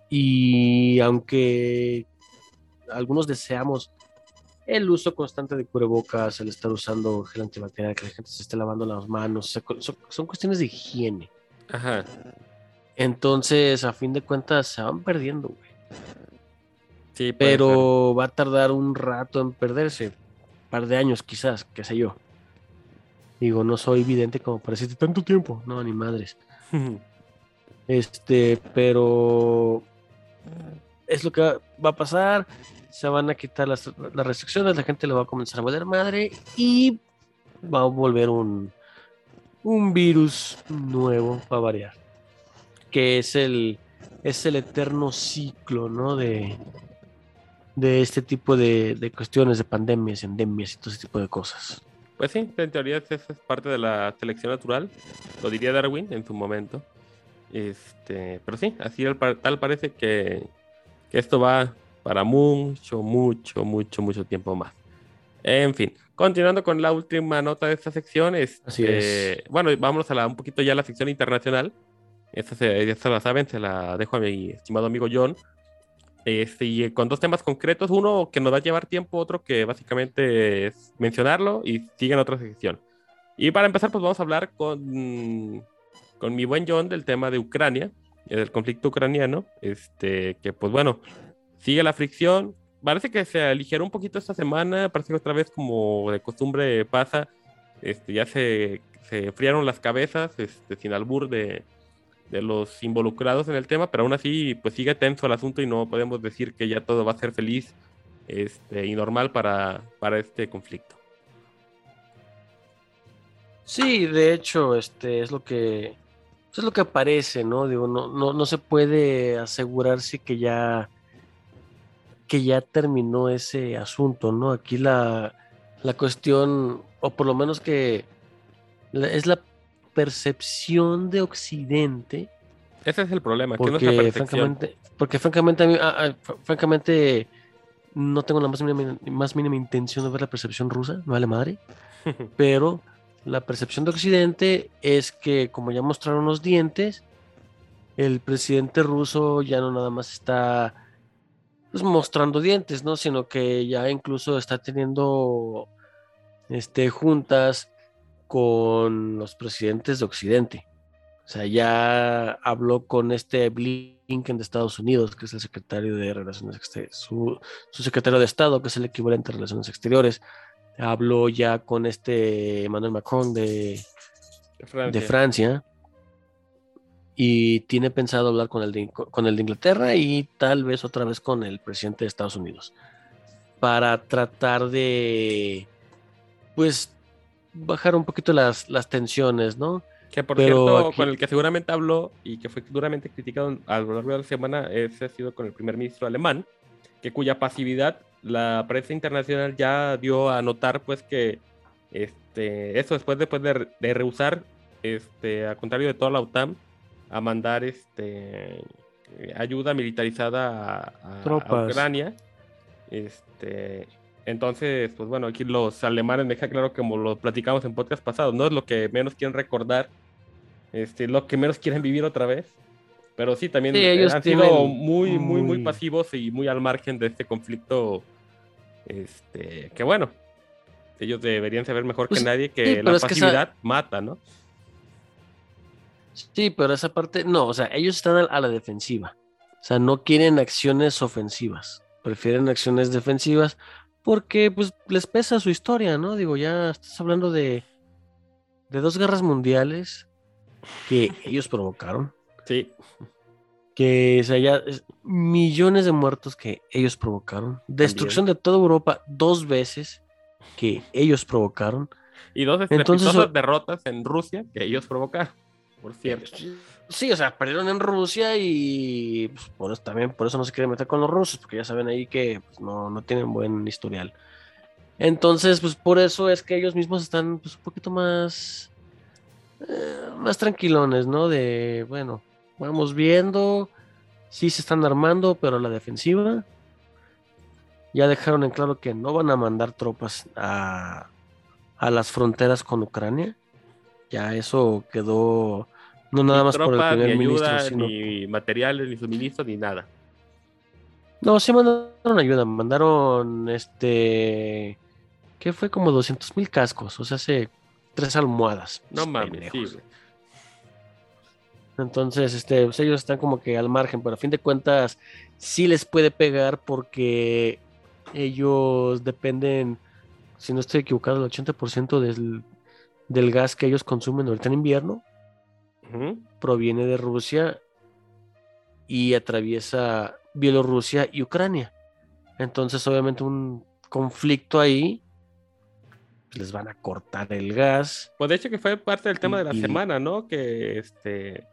Speaker 1: Y aunque algunos deseamos el uso constante de cubrebocas, el estar usando gel antibacterial, que la gente se esté lavando las manos, son, son cuestiones de higiene.
Speaker 2: Ajá.
Speaker 1: Entonces, a fin de cuentas, se van perdiendo, güey.
Speaker 2: Sí,
Speaker 1: Pero va a tardar un rato en perderse. Un par de años quizás, qué sé yo. Digo, no soy vidente como para decirte tanto tiempo. No, ni madres. Este, pero es lo que va- a pasar. Se van a quitar las, restricciones, la gente le va a comenzar a valer madre y va a volver un, un virus nuevo para variar. Que es el, es el eterno ciclo, ¿no? De, de este tipo de, de cuestiones, de pandemias, endemias y todo ese tipo de cosas.
Speaker 2: Pues sí, en teoría esa es parte de la selección natural, lo diría Darwin en su momento. Este, pero sí, así par- tal parece que, que esto va para mucho, mucho, mucho, mucho tiempo más. En fin, continuando con la última nota de esta sección,
Speaker 1: Así
Speaker 2: este, bueno, vámonos a la, un poquito ya a la sección internacional. Esta se, se la saben, se la dejo a mi estimado amigo John. Este, y con dos temas concretos, uno que nos va a llevar tiempo, otro que básicamente es mencionarlo y sigue en otra sección. Y para empezar, pues vamos a hablar con, con mi buen John del tema de Ucrania, eh, del conflicto ucraniano, este, que pues bueno, sigue la fricción. Parece que se aligeró un poquito esta semana, parece que otra vez como de costumbre pasa, este, ya se, se enfriaron las cabezas, este, sin albur de, de los involucrados en el tema, pero aún así pues sigue tenso el asunto y no podemos decir que ya todo va a ser feliz este, y normal para, para este conflicto.
Speaker 1: Sí, de hecho, este es lo que es lo que aparece, ¿no? Digo, no, no, no se puede asegurarse que ya que ya terminó ese asunto, ¿no? Aquí la, la cuestión, o por lo menos que es la percepción de Occidente,
Speaker 2: Ese es el problema, que
Speaker 1: porque
Speaker 2: perfección.
Speaker 1: francamente, porque francamente, a mí- fr- francamente no tengo la más mínima, más mínima intención de ver la percepción rusa, no vale madre [LAUGHS] pero la percepción de Occidente es que, como ya mostraron los dientes, el presidente ruso ya no nada más está pues, mostrando dientes, ¿no? Sino que ya incluso está teniendo este, juntas con los presidentes de Occidente. O sea, ya habló con este Blinken de Estados Unidos, que es el secretario de Relaciones Exteriores, su, su secretario de Estado, que es el equivalente a Relaciones Exteriores habló ya con este Emmanuel Macron de,
Speaker 2: De Francia.
Speaker 1: de Francia y tiene pensado hablar con el, de, con el de Inglaterra y tal vez otra vez con el presidente de Estados Unidos para tratar de pues bajar un poquito las, las tensiones, ¿no?
Speaker 2: Que por
Speaker 1: Pero
Speaker 2: cierto,
Speaker 1: aquí-
Speaker 2: con el que seguramente habló y que fue duramente criticado a lo largo de la semana, ese ha sido con el primer ministro alemán, que cuya pasividad la prensa internacional ya dio a notar, pues que este, eso después, después de, de rehusar, este, a contrario de toda la OTAN, a mandar este, ayuda militarizada a, a-. Ucrania. Este, entonces, pues bueno, aquí los alemanes me deja claro, como lo platicamos en podcast pasados, no es lo que menos quieren recordar, este, lo que menos quieren vivir otra vez. Pero sí, también
Speaker 1: Sí, ellos
Speaker 2: han sido
Speaker 1: tienen
Speaker 2: muy, muy, muy
Speaker 1: muy-
Speaker 2: pasivos y muy al margen de este conflicto. Este, que bueno, ellos deberían saber mejor
Speaker 1: Pues,
Speaker 2: que nadie que
Speaker 1: sí,
Speaker 2: la
Speaker 1: es que esa-
Speaker 2: pasividad mata, ¿no?
Speaker 1: Sí, pero esa parte, no, o sea, ellos están a la defensiva. O sea, no quieren acciones ofensivas, prefieren acciones defensivas porque pues les pesa su historia, ¿no? Digo, ya estás hablando de, de dos guerras mundiales que ellos provocaron,
Speaker 2: Sí,
Speaker 1: que o sea, ya es- millones de muertos que ellos provocaron, destrucción de toda Europa dos veces que ellos provocaron.
Speaker 2: y dos
Speaker 1: Entonces,
Speaker 2: derrotas en Rusia que ellos provocaron, por cierto.
Speaker 1: Sí, o sea, perdieron en Rusia y pues, eso, también por eso no se quieren meter con los rusos, porque ya saben ahí que pues, no, no tienen buen historial. Entonces, pues por eso es que ellos mismos están pues, un poquito más, eh, más tranquilones, ¿no? De, bueno, vamos viendo, sí se están armando, pero la defensiva. Ya dejaron en claro que no van a mandar tropas a, a las fronteras con Ucrania. Ya eso quedó no nada
Speaker 2: Ni
Speaker 1: más por el primer
Speaker 2: ni
Speaker 1: ministro,
Speaker 2: ayuda,
Speaker 1: sino
Speaker 2: ni materiales, ni suministros, ni nada.
Speaker 1: No, sí mandaron ayuda, mandaron este. ¿Qué fue? Como 200 mil cascos, o sea, hace tres almohadas.
Speaker 2: No
Speaker 1: Pues,
Speaker 2: mames, sí, güey.
Speaker 1: Entonces, este, pues, ellos están como que al margen, pero a fin de cuentas sí les puede pegar porque ellos dependen, si no estoy equivocado, el 80% del, del gas que ellos consumen ahorita en invierno Proviene de Rusia y atraviesa Bielorrusia y Ucrania. Entonces, obviamente, un conflicto ahí les van a cortar el gas.
Speaker 2: Pues de hecho que fue parte del tema de la
Speaker 1: Y-
Speaker 2: semana, ¿no? Que este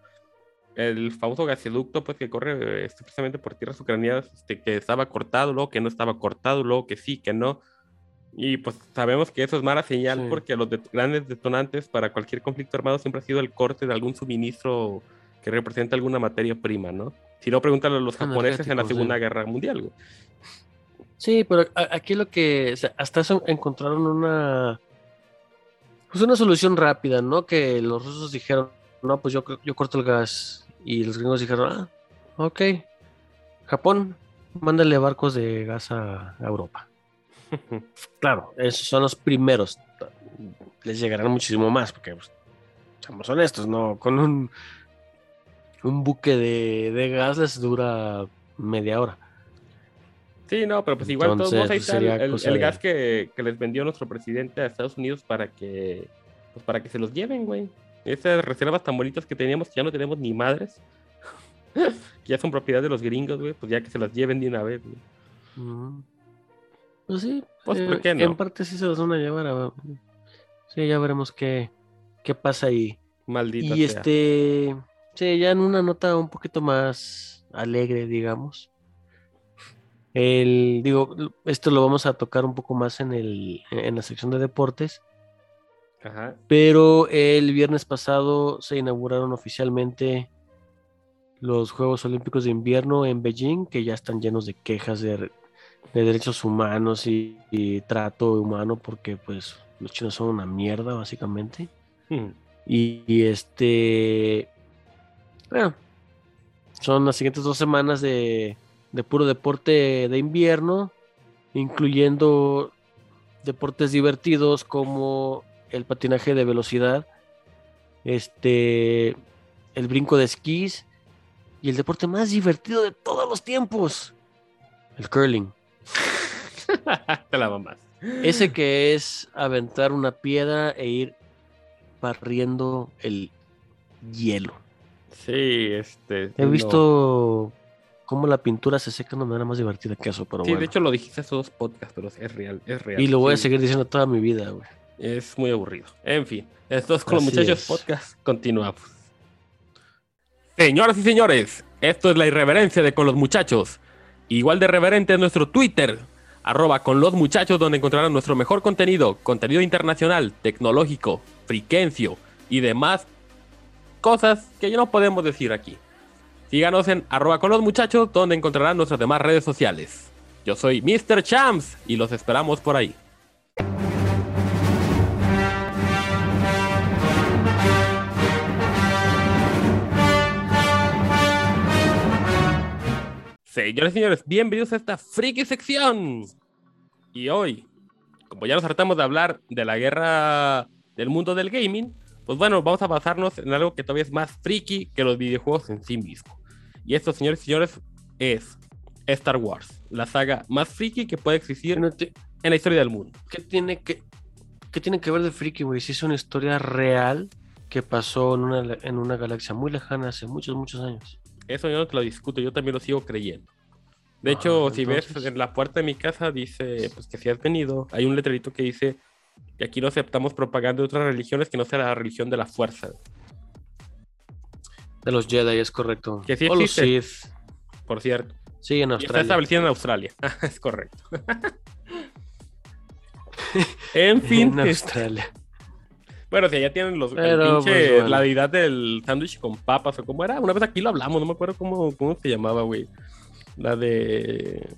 Speaker 2: el famoso gasoducto pues que corre este, precisamente por tierras ucranianas, este, que estaba cortado, luego que no estaba cortado, luego que sí, que no. Y pues sabemos que eso es mala señal
Speaker 1: Sí.
Speaker 2: porque los de- grandes detonantes para cualquier conflicto armado siempre ha sido el corte de algún suministro que representa alguna materia prima, ¿no? Si no, pregúntale a los japoneses en la
Speaker 1: sí.
Speaker 2: Segunda Guerra Mundial, güey.
Speaker 1: Sí, pero aquí lo que, o sea, hasta eso encontraron una, pues una solución rápida, ¿no? Que los rusos dijeron, no, pues yo, yo corto el gas. Y los gringos dijeron, ah, ok, Japón, mándale barcos de gas a, a Europa. [LAUGHS] Claro, esos son los primeros. Les llegarán muchísimo más, porque pues, seamos honestos, ¿no? Con un, un buque de, de gas les dura media hora.
Speaker 2: Sí, no, pero pues igual todos
Speaker 1: Entonces,
Speaker 2: modos ahí
Speaker 1: pues,
Speaker 2: está el,
Speaker 1: sería
Speaker 2: el-
Speaker 1: cosa
Speaker 2: el
Speaker 1: de-
Speaker 2: gas que, que les vendió nuestro presidente a Estados Unidos para que pues para que se los lleven, güey. Esas reservas tan bonitas que teníamos que ya no tenemos ni madres. [LAUGHS] que ya son propiedad de los gringos, güey, pues ya que se las lleven de una vez, güey.
Speaker 1: Pues sí,
Speaker 2: Pues,
Speaker 1: eh,
Speaker 2: ¿por qué no?
Speaker 1: en parte sí se los van a llevar. a- Sí, ya veremos qué, qué pasa ahí.
Speaker 2: Maldita
Speaker 1: Y
Speaker 2: sea.
Speaker 1: este, sí, ya en una nota un poquito más alegre, digamos. El, digo, esto lo vamos a tocar un poco más en el, en la sección de deportes.
Speaker 2: Ajá.
Speaker 1: Pero el viernes pasado se inauguraron oficialmente los Juegos Olímpicos de Invierno en Beijing, que ya están llenos de quejas de, de derechos humanos y, y trato humano, porque pues los chinos son una mierda, básicamente.
Speaker 2: Hmm.
Speaker 1: Y, y, este, bueno, son las siguientes dos semanas de, de puro deporte de invierno, incluyendo deportes divertidos como el patinaje de velocidad, este, el brinco de esquís y el deporte más divertido de todos los tiempos, el curling. [LAUGHS]
Speaker 2: Te la mamás.
Speaker 1: Ese que es aventar una piedra e ir barriendo el hielo.
Speaker 2: Sí, este.
Speaker 1: He
Speaker 2: no.
Speaker 1: visto cómo la pintura se seca de una manera más divertida que eso, pero
Speaker 2: Sí,
Speaker 1: bueno.
Speaker 2: de hecho lo dijiste hace dos podcasts, pero es real, es real.
Speaker 1: y lo voy a seguir diciendo toda mi vida, güey.
Speaker 2: Es muy aburrido. En fin, estos con los muchachos
Speaker 1: es.
Speaker 2: podcast. Continuamos. Señoras y señores, esto es la irreverencia de con los muchachos. Igual de reverente es nuestro Twitter, arroba con los muchachos, donde encontrarán nuestro mejor contenido, contenido internacional, tecnológico, friquencio y demás cosas que ya no podemos decir aquí. Síganos en arroba con los muchachos, donde encontrarán nuestras demás redes sociales. Yo soy Mr. Champs y los esperamos por ahí. Señores señores, bienvenidos a esta friki sección. Y hoy, como ya nos tratamos de hablar de la guerra del mundo del gaming, pues bueno, vamos a basarnos en algo que todavía es más friki que los videojuegos en sí mismo. Y esto, señores y señores, es Star Wars, la saga más friki que puede existir
Speaker 1: No te-
Speaker 2: en la historia del mundo.
Speaker 1: ¿Qué tiene que, qué tiene que ver de Friki, güey? Si es una historia real que pasó en una, en una galaxia muy lejana hace muchos, muchos años.
Speaker 2: Eso yo no te lo discuto, yo también lo sigo creyendo. De
Speaker 1: Ah,
Speaker 2: hecho, si ves en la puerta de mi casa, dice pues que si has venido, hay un letrerito que dice que aquí no aceptamos propaganda de otras religiones que no sea la religión de la fuerza.
Speaker 1: De los Jedi, es correcto.
Speaker 2: Que sí
Speaker 1: o los. Sith.
Speaker 2: Por cierto.
Speaker 1: Sí, en
Speaker 2: Y está
Speaker 1: Australia.
Speaker 2: establecida en Australia. [LAUGHS] es correcto. [LAUGHS] en fin,
Speaker 1: En Australia.
Speaker 2: Bueno, si ya tienen los, el pinche-
Speaker 1: pues, bueno.
Speaker 2: la deidad del sándwich con papas o cómo era. Una vez aquí lo hablamos, no me acuerdo cómo, cómo se llamaba, güey. La de.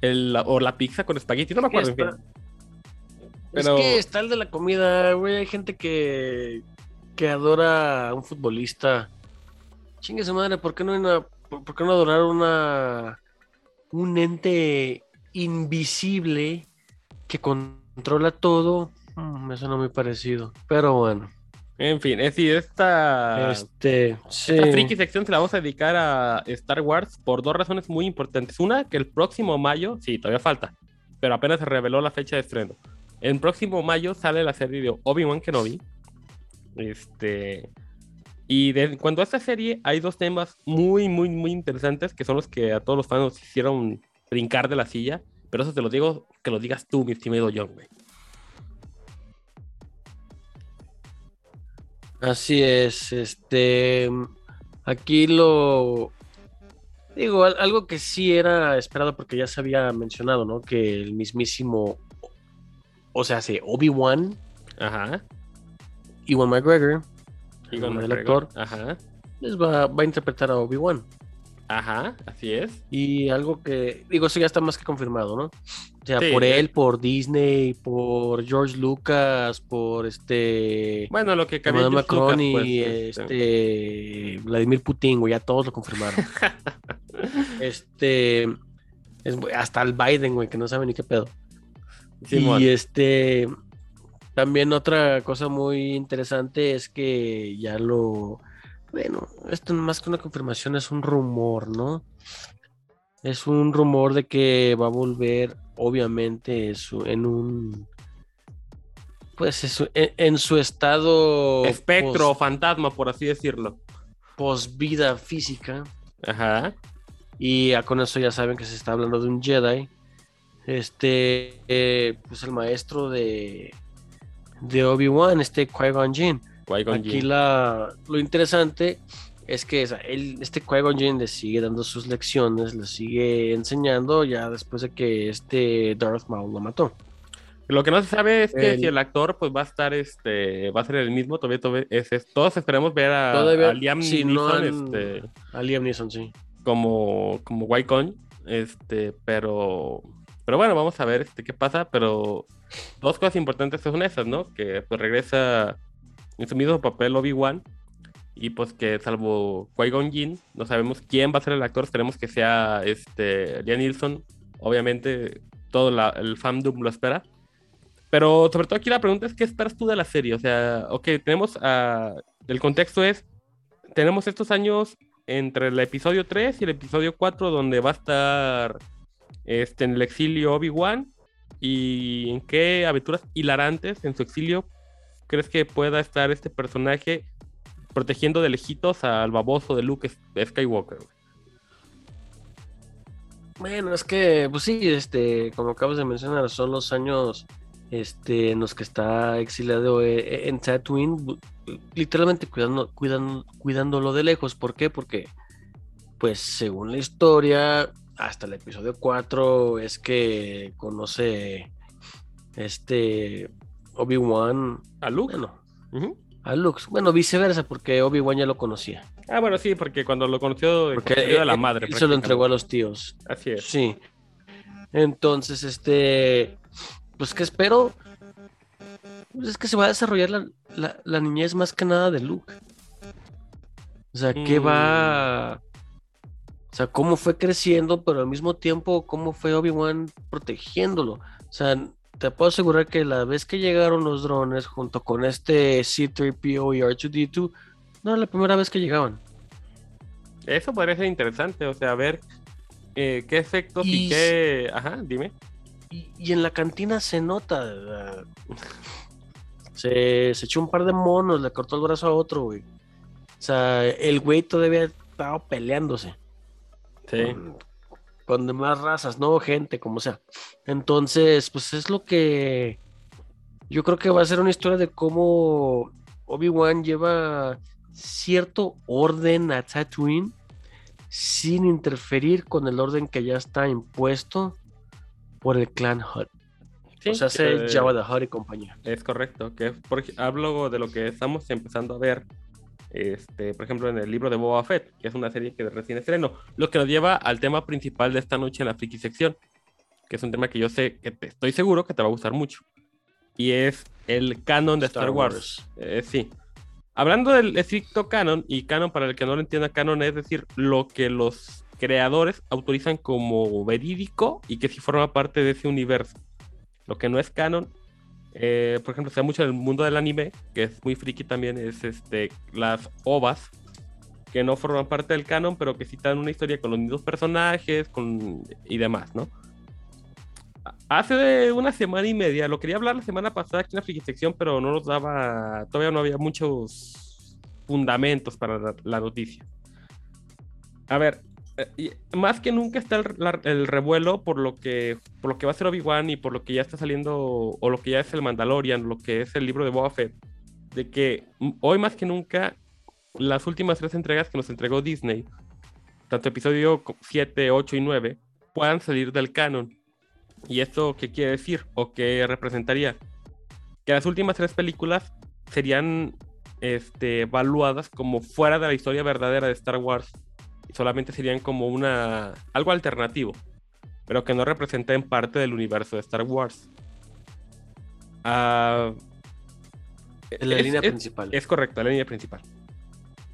Speaker 2: El, o la pizza con espagueti, no me acuerdo. Pero-
Speaker 1: Es que está el de la comida, güey. Hay gente que, que adora a un futbolista. Chingue su madre, ¿por qué no, hay una- por, por qué no adorar una un ente invisible que controla todo? Mm, me suena muy parecido. Pero bueno.
Speaker 2: En fin, es decir, esta,
Speaker 1: este. Sí.
Speaker 2: esta friki sección se la vamos a dedicar a Star Wars por dos razones muy importantes. Una, que el próximo mayo, sí, todavía falta, pero apenas se reveló la fecha de estreno. El próximo mayo sale la serie de Obi-Wan Kenobi. Este. Y de, en cuanto a esta serie, hay dos temas muy, muy, muy interesantes que son los que a todos los fans nos hicieron brincar de la silla. Pero eso te lo digo, que lo digas tú, mi estimado John, güey.
Speaker 1: Así es, este, aquí lo, digo, al- algo que sí era esperado porque ya se había mencionado, ¿no? Que el mismísimo, o sea, sí, Obi-Wan,
Speaker 2: Ajá.
Speaker 1: Ewan McGregor,
Speaker 2: Y
Speaker 1: el
Speaker 2: McGregor.
Speaker 1: actor,
Speaker 2: Ajá.
Speaker 1: les va, va a interpretar a Obi-Wan.
Speaker 2: Ajá, así es.
Speaker 1: Y algo que, digo, eso ya está más que confirmado, ¿no? O sea,
Speaker 2: Sí,
Speaker 1: por
Speaker 2: eh.
Speaker 1: él, por Disney, por George Lucas, por este...
Speaker 2: Bueno, lo que cambió
Speaker 1: Macron
Speaker 2: Lucas,
Speaker 1: y
Speaker 2: pues, este,
Speaker 1: este Vladimir Putin, güey, ya todos lo confirmaron. [LAUGHS] este es- hasta el Biden, güey, que no sabe ni qué pedo.
Speaker 2: Simón.
Speaker 1: Y este también otra cosa muy interesante es que ya lo bueno, esto más que una confirmación es un rumor, ¿no? Es un rumor de que va a volver, obviamente, su- en un pues eso, en, en su estado
Speaker 2: Espectro o fantasma, por así decirlo.
Speaker 1: pos vida física.
Speaker 2: Ajá.
Speaker 1: Y con eso ya saben que se está hablando de un Jedi. Este, eh, pues el maestro de, de Obi-Wan, este Qui-Gon Jinn.
Speaker 2: Qui-Gon
Speaker 1: Aquí
Speaker 2: Jinn.
Speaker 1: la, lo interesante es que él, este Qui-Gon Jinn le sigue dando sus lecciones, le sigue enseñando ya después de que este Darth Maul lo mató.
Speaker 2: Lo que no se sabe es que
Speaker 1: El-
Speaker 2: si el actor pues va a estar, este, va a ser el mismo, todavía, todavía es, es- todos esperemos ver a,
Speaker 1: Todavía,
Speaker 2: a Liam
Speaker 1: si no
Speaker 2: Neeson,
Speaker 1: han-
Speaker 2: este,
Speaker 1: A Liam Neeson, sí.
Speaker 2: como, como Qui-Gon, este, pero, pero bueno, vamos a ver este, qué pasa, pero dos cosas importantes son esas, ¿no? Que pues regresa en su mismo papel Obi-Wan y pues que salvo Qui-Gon Jinn, no sabemos quién va a ser el actor, esperemos que sea este, Liam Neeson, obviamente todo el fandom lo espera. Pero sobre todo aquí la pregunta es, ¿qué esperas tú de la serie? O sea, ok, tenemos, el contexto es, tenemos estos años entre el episodio 3 y el episodio 4 donde va a estar este, en el exilio Obi-Wan y en qué aventuras hilarantes en su exilio crees que pueda estar este personaje protegiendo de lejitos al baboso de Luke Skywalker.
Speaker 1: Bueno, es que, pues sí, este, como acabas de mencionar, son los años este, en los que está exiliado eh, en Tatooine, literalmente cuidando, cuidando, cuidándolo de lejos. ¿Por qué? Porque, pues, según la historia, hasta el episodio 4 es que conoce este Obi-Wan,
Speaker 2: ¿A Luke?
Speaker 1: bueno. A Luke. Bueno, viceversa, porque Obi-Wan ya lo conocía.
Speaker 2: Ah, bueno, sí, porque cuando lo conoció,
Speaker 1: Porque
Speaker 2: conoció de la
Speaker 1: él-
Speaker 2: madre.
Speaker 1: él se lo entregó a los tíos.
Speaker 2: Así es.
Speaker 1: Sí. Entonces, este, pues que espero, pues es que se va a desarrollar la, la- la niñez más que nada de Luke. O sea, ¿qué
Speaker 2: Mm.
Speaker 1: va, O sea, cómo fue creciendo, pero al mismo tiempo, cómo fue Obi-Wan protegiéndolo. O sea, te puedo asegurar que la vez que llegaron los drones junto con este C-3PO y R2D2, no era la primera vez que llegaban.
Speaker 2: Eso ser interesante, o sea, ver eh, qué efectos y,
Speaker 1: Y
Speaker 2: qué. Ajá, dime.
Speaker 1: Y, y en la cantina se nota. Se, se echó un par de monos, le cortó el brazo a otro, güey. O sea, el güey todavía estaba peleándose.
Speaker 2: Sí.
Speaker 1: con, con demás razas, no gente, como sea. Entonces, pues es lo que yo creo que va a ser una historia de cómo Obi-Wan lleva cierto orden a Tatooine sin interferir con el orden que ya está impuesto por el clan Hutt.
Speaker 2: Sí,
Speaker 1: o sea, se
Speaker 2: eh,
Speaker 1: Jabba the Hutt y compañía.
Speaker 2: Es correcto, que es porque hablo de lo que estamos empezando a ver, este, por ejemplo, en el libro de Boba Fett, que es una serie que recién estreno, lo que nos lleva al tema principal de esta noche en la friki sección, que es un tema que yo sé, que te, estoy seguro que te va a gustar mucho, y es el canon de Star,
Speaker 1: Star
Speaker 2: Wars.
Speaker 1: Wars.
Speaker 2: Eh, sí. Hablando del estricto canon, y canon para el que no lo entienda, canon es decir, lo que los creadores autorizan como verídico y que sí forma parte de ese universo. Lo que no es canon, eh, por ejemplo, se da mucho en el mundo del anime, que es muy friki también, es este, las ovas, que no forman parte del canon, pero que citan una historia con los mismos personajes con, y demás, ¿no? Hace una semana y media, lo quería hablar la semana pasada aquí en la friki sección, pero no nos daba, todavía no había muchos fundamentos para la, la noticia. A ver, más que nunca está el, revuelo por lo que por lo que va a ser Obi-Wan y por lo que ya está saliendo o lo que ya es el Mandalorian, lo que es el libro de Boba de que hoy más que nunca las últimas tres entregas que nos entregó Disney, tanto episodio 7, 8 y 9, puedan salir del canon. ¿Y esto qué quiere decir? ¿O qué representaría? Que las últimas tres películas serían este, evaluadas como fuera de la historia verdadera de Star Wars solamente serían como una algo alternativo, pero que no representa en parte del universo de Star Wars.
Speaker 1: En la
Speaker 2: es-
Speaker 1: línea
Speaker 2: es-
Speaker 1: principal.
Speaker 2: es correcto, la línea principal.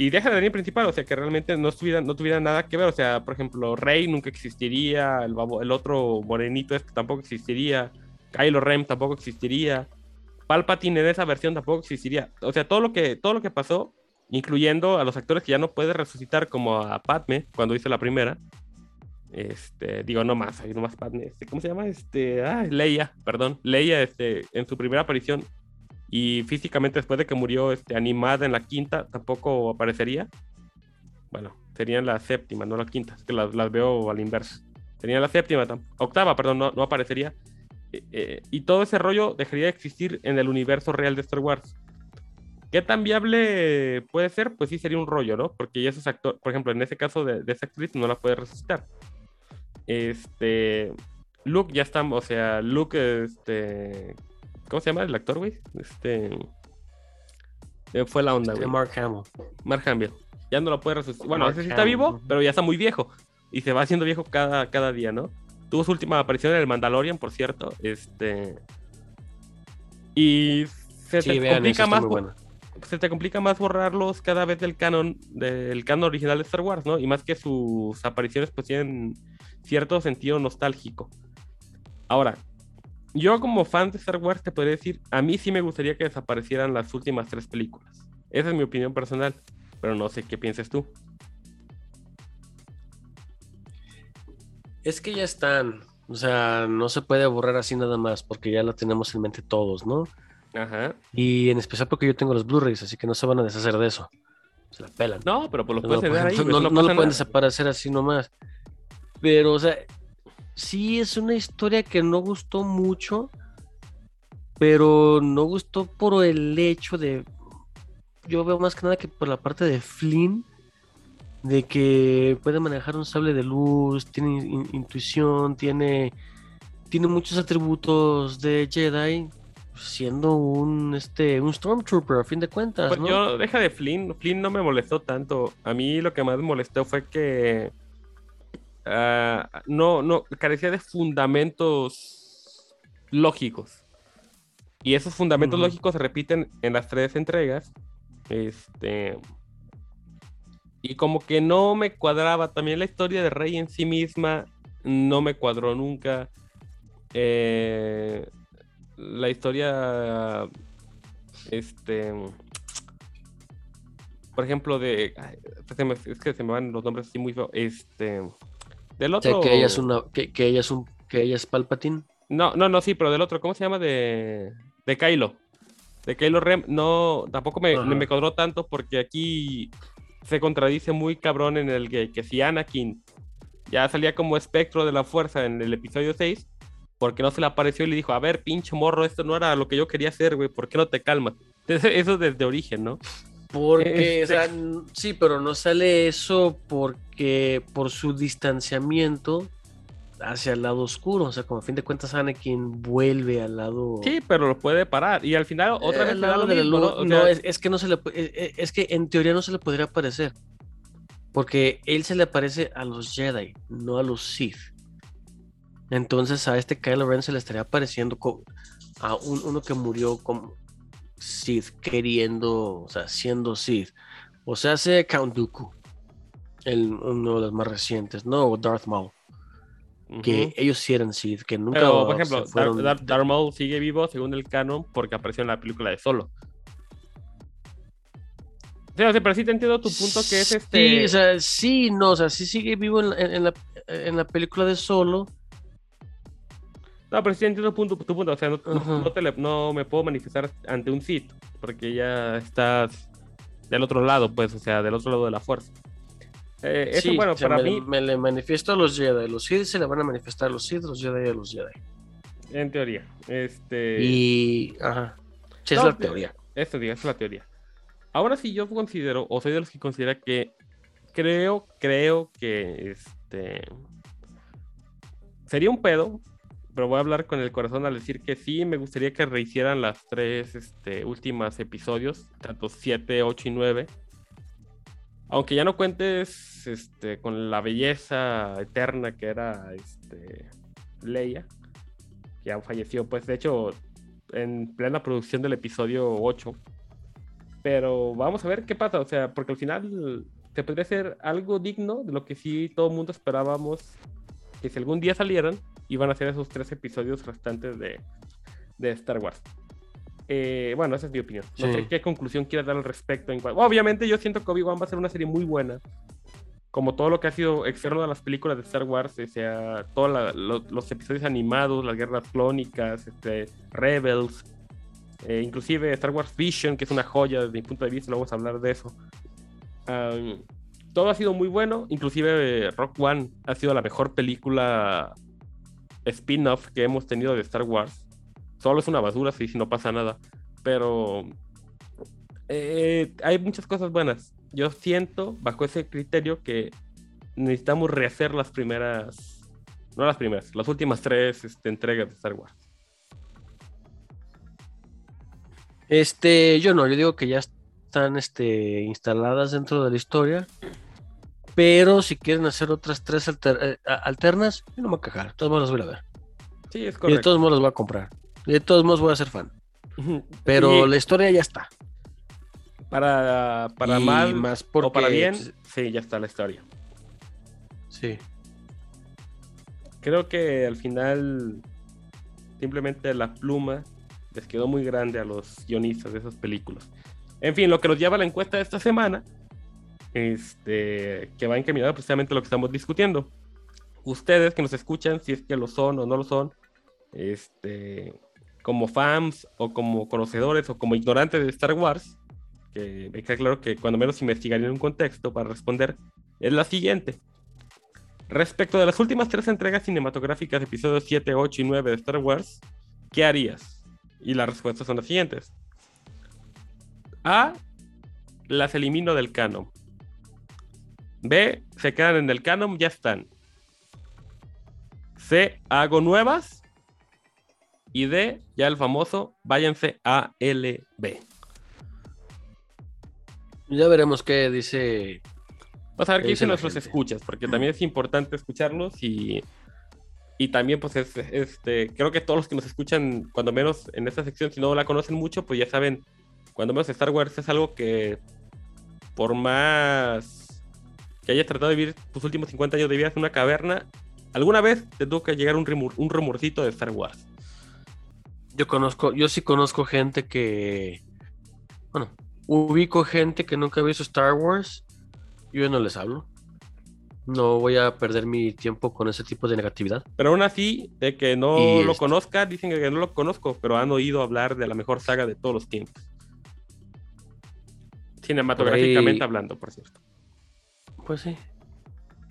Speaker 2: Y deja de la línea principal, o sea, que realmente no tuviera, no tuviera nada que ver. O sea, por ejemplo, Rey nunca existiría, el, babo- el otro morenito este tampoco existiría, Kylo Ren tampoco existiría, Palpatine en esa versión tampoco existiría. O sea, todo lo que, todo lo que pasó, incluyendo a los actores que ya no puede resucitar, como a Padme, cuando hizo la primera. Este, digo, no más, hay no más Padme. Este, ¿Cómo se llama? Este, ah, Leia, perdón. Leia, este, en su primera aparición y físicamente después de que murió este, animada en la quinta, tampoco aparecería. Bueno, serían la séptima, no la quinta, es que las, veo al inverso. Sería la séptima, octava, perdón, no, no aparecería. Eh, eh, y todo ese rollo dejaría de existir en el universo real de Star Wars. ¿Qué tan viable puede ser? Pues sí, sería un rollo, ¿no? Porque ya esos actores, por ejemplo, en ese caso de, de esa actriz no la puede resucitar. Este. Luke ya está, o sea, Luke, este. ¿Cómo se llama el actor, güey? Este. eh, Fue la onda,
Speaker 1: Este
Speaker 2: güey.
Speaker 1: Mark Hamill.
Speaker 2: Mark Hamill. Ya no lo puede resucitar. Bueno,
Speaker 1: Mark
Speaker 2: ese sí está
Speaker 1: Hamill,
Speaker 2: vivo, pero ya está muy viejo. Y se va haciendo viejo cada, cada día, ¿no? Tuvo su última aparición en el Mandalorian, por cierto. Este. Y se
Speaker 1: Sí,
Speaker 2: te
Speaker 1: vean,
Speaker 2: complica más. Se te complica más borrarlos cada vez del canon, del canon original de Star Wars, ¿no? Y más que sus apariciones, pues tienen cierto sentido nostálgico. Ahora, yo como fan de Star Wars te podría decir, a mí sí me gustaría que desaparecieran las últimas tres películas. Esa es mi opinión personal, pero no sé qué pienses tú.
Speaker 1: Es que ya están. O sea, no se puede borrar así nada más porque ya lo tenemos en mente todos, ¿no?
Speaker 2: Ajá.
Speaker 1: Y en especial porque yo tengo los Blu-rays, así que no se van a deshacer de eso. Se la pelan.
Speaker 2: No, pero pues los
Speaker 1: No,
Speaker 2: puedes ahí.
Speaker 1: no, no-
Speaker 2: no
Speaker 1: lo pueden desaparecer así nomás. Pero, o sea, sí es una historia que no gustó mucho, pero no gustó por el hecho de. Yo veo más que nada que por la parte de Flynn, de que puede manejar un sable de luz, tiene in- intuición, tiene, tiene muchos atributos de Jedi, siendo un, este, un Stormtrooper a fin de cuentas,
Speaker 2: Pues
Speaker 1: ¿no?
Speaker 2: yo, deja de Flynn. Flynn no me molestó tanto. A mí lo que más me molestó fue que ah, no, no, carecía de fundamentos lógicos. Y esos fundamentos lógicos se repiten en las tres entregas. Este. Y como que no me cuadraba. También la historia de Rey en sí misma no me cuadró nunca. Eh, la historia. Este. Por ejemplo, de. me- es que se me van los nombres así muy feos. Este. Del
Speaker 1: O sea,
Speaker 2: otro.
Speaker 1: que ella es una, que, que ella es un, que ella es Palpatine.
Speaker 2: No, no, no, sí, pero del otro, ¿cómo se llama? De, de Kylo. De Kylo Rem, no, tampoco me, me cuadró tanto porque aquí se contradice muy cabrón en el que, que si Anakin ya salía como espectro de la fuerza en el episodio 6, porque no se le apareció y le dijo, a ver, pinche morro, esto no era lo que yo quería hacer, güey, ¿por qué no te calmas? Entonces, eso desde origen, ¿no?
Speaker 1: Porque,
Speaker 2: Este-
Speaker 1: o sea, n- sí, pero no sale eso porque por su distanciamiento hacia el lado oscuro. O sea, como a fin de cuentas Anakin vuelve al lado.
Speaker 2: Sí, pero lo puede parar. Y al final, otra
Speaker 1: Eh,
Speaker 2: vez
Speaker 1: al lado de la
Speaker 2: mismo,
Speaker 1: luz.
Speaker 2: ¿no? O
Speaker 1: No,
Speaker 2: sea,
Speaker 1: es, es que no se le eh, eh, es que en teoría no se le podría parecer. Porque él se le parece a los Jedi, no a los Sith. Entonces a este Kylo Ren se le estaría pareciendo a un- uno que murió como Sith, queriendo, o sea, siendo Sith. O sea, hace Count Dooku, el, uno de los más recientes, ¿no? O Darth Maul, que ellos sí eran Sith, que nunca
Speaker 2: Pero, por ejemplo,
Speaker 1: fueron
Speaker 2: Darth Maul sigue vivo según el canon porque apareció en la película de Solo. Sí, o sea, pero sí te entiendo tu punto que es este.
Speaker 1: Sí, o sea, sí, no, o sea, sí sigue vivo en la, en- en la, en la película de Solo.
Speaker 2: No, pero sí entiendo tu punto, tu punto. O sea, no,
Speaker 1: Ajá.
Speaker 2: no te le- no me puedo manifestar ante un Sith porque ya estás del otro lado, pues, o sea, del otro lado de la fuerza. Eh, eso,
Speaker 1: Sí,
Speaker 2: bueno,
Speaker 1: o sea,
Speaker 2: para
Speaker 1: me,
Speaker 2: mí,
Speaker 1: me le manifiesto a los Jedi. Los Sith se le van a manifestar a los Sith, los Jedi a los Jedi.
Speaker 2: en teoría, este.
Speaker 1: Y. Ajá. Sí, es la teoría.
Speaker 2: Eso, diga, es la teoría. Ahora sí, yo considero, o soy de los que considera que creo, creo que este sería un pedo, pero voy a hablar con el corazón al decir que sí, me gustaría que rehicieran las tres este, últimas episodios, tanto 7, 8 y 9. Aunque ya no cuentes este, con la belleza eterna que era este, Leia, que ya falleció, pues de hecho en plena producción del episodio 8. Pero vamos a ver qué pasa, o sea, porque al final te podría ser algo digno de lo que sí todo el mundo esperábamos que si algún día salieran, iban a ser esos tres episodios restantes de, de Star Wars. Eh, bueno, esa es mi opinión. No
Speaker 1: Sí.
Speaker 2: sé qué conclusión quieras dar al respecto. En cua- Obviamente yo siento que Obi-Wan va a ser una serie muy buena. Como todo lo que ha sido externo a las películas de Star Wars, o sea, todos lo- los episodios animados, las guerras clónicas, este, Rebels, eh, inclusive Star Wars Vision, que es una joya desde mi punto de vista, luego vamos a hablar de eso. Am, todo ha sido muy bueno, inclusive eh, Rock One ha sido la mejor película spin-off que hemos tenido de Star Wars. Solo es una basura, sí, si no pasa nada. Pero eh, hay muchas cosas buenas. Yo siento, bajo ese criterio, que necesitamos rehacer las primeras, no las primeras, las últimas tres este, entregas de Star Wars.
Speaker 1: Este, yo no, yo digo que ya están este, instaladas dentro de la historia. Pero si quieren hacer otras tres alter- eh, alternas, yo no me voy a quejar. De todos modos las voy a ver.
Speaker 2: Sí, es
Speaker 1: Y de
Speaker 2: correcto.
Speaker 1: todos modos las voy a comprar. Y de todos modos voy a ser fan. [LAUGHS] Pero
Speaker 2: Y
Speaker 1: la historia ya está.
Speaker 2: para, para
Speaker 1: Y
Speaker 2: mal
Speaker 1: más
Speaker 2: o
Speaker 1: porque,
Speaker 2: para bien,
Speaker 1: pues,
Speaker 2: sí, ya está la historia.
Speaker 1: Sí.
Speaker 2: Creo que al final simplemente la pluma les quedó muy grande a los guionistas de esas películas. En fin, lo que nos lleva a la encuesta de esta semana, este, que va encaminada precisamente a lo que estamos discutiendo. Ustedes que nos escuchan, si es que lo son o no lo son, este, como fans o como conocedores o como ignorantes de Star Wars, que me queda claro que cuando menos investigarían un contexto para responder, es la siguiente. Respecto de las últimas tres entregas cinematográficas, episodios 7, 8 y 9 de Star Wars, ¿qué harías? Y las respuestas son las siguientes. A. Las elimino del canon. B. Se quedan en el canon, ya están. C. Hago nuevas. Y D. Ya el famoso, váyanse a LB.
Speaker 1: Ya veremos qué dice.
Speaker 2: Vamos a ver qué
Speaker 1: ¿Qué dice
Speaker 2: dicen nuestros
Speaker 1: gente?
Speaker 2: escuchas, porque también es importante escucharlos y, y también, pues, es, este, creo que todos los que nos escuchan, cuando menos en esta sección, si no la conocen mucho, pues ya saben, cuando menos Star Wars es algo que, por más que hayas tratado de vivir tus últimos 50 años de vida en una caverna, alguna vez te tuvo que llegar un, rumor, un rumorcito de Star Wars.
Speaker 1: Yo conozco, yo sí conozco gente que, bueno, ubico gente que nunca ha visto Star Wars. Yo no les hablo. No voy a perder mi tiempo con ese tipo de negatividad.
Speaker 2: Pero aún así, de que no
Speaker 1: Y
Speaker 2: lo
Speaker 1: este-
Speaker 2: conozca, dicen que no lo conozco, pero han oído hablar de la mejor saga de todos los tiempos. Cinematográficamente
Speaker 1: Por ahí-
Speaker 2: hablando, por cierto.
Speaker 1: Pues sí.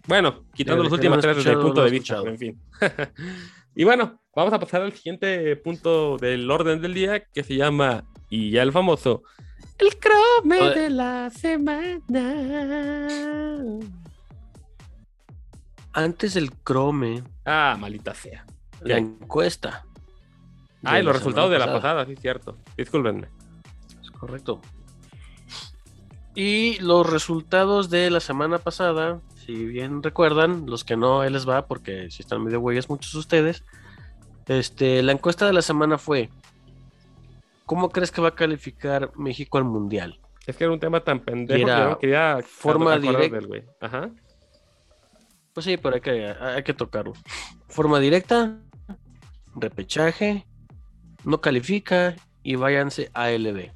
Speaker 2: Bueno, quitando
Speaker 1: El
Speaker 2: las
Speaker 1: que no
Speaker 2: últimas
Speaker 1: lo ha
Speaker 2: tres desde el punto de vista, en fin. [LAUGHS] y bueno, vamos a pasar al siguiente punto del orden del día que se llama, y ya el famoso, el crome
Speaker 1: Oye.
Speaker 2: de la semana.
Speaker 1: Antes del Chrome,
Speaker 2: Ah, malita sea.
Speaker 1: la
Speaker 2: ¿Qué?
Speaker 1: encuesta.
Speaker 2: Ah, y los resultados de la
Speaker 1: pasada.
Speaker 2: pasada, sí, cierto. Discúlpenme.
Speaker 1: Es correcto. Y los resultados de la semana pasada, si bien recuerdan, los que no, ahí les va, porque si están medio güeyes muchos de ustedes. Este, la encuesta de la semana fue: ¿Cómo crees que va a calificar México al mundial?
Speaker 2: Es que era un tema tan pendejo
Speaker 1: era
Speaker 2: que no quería
Speaker 1: forma
Speaker 2: acordar
Speaker 1: direct-
Speaker 2: del güey. Ajá.
Speaker 1: Pues sí, pero hay que, hay que tocarlo. Forma directa, repechaje, no califica y váyanse a LB.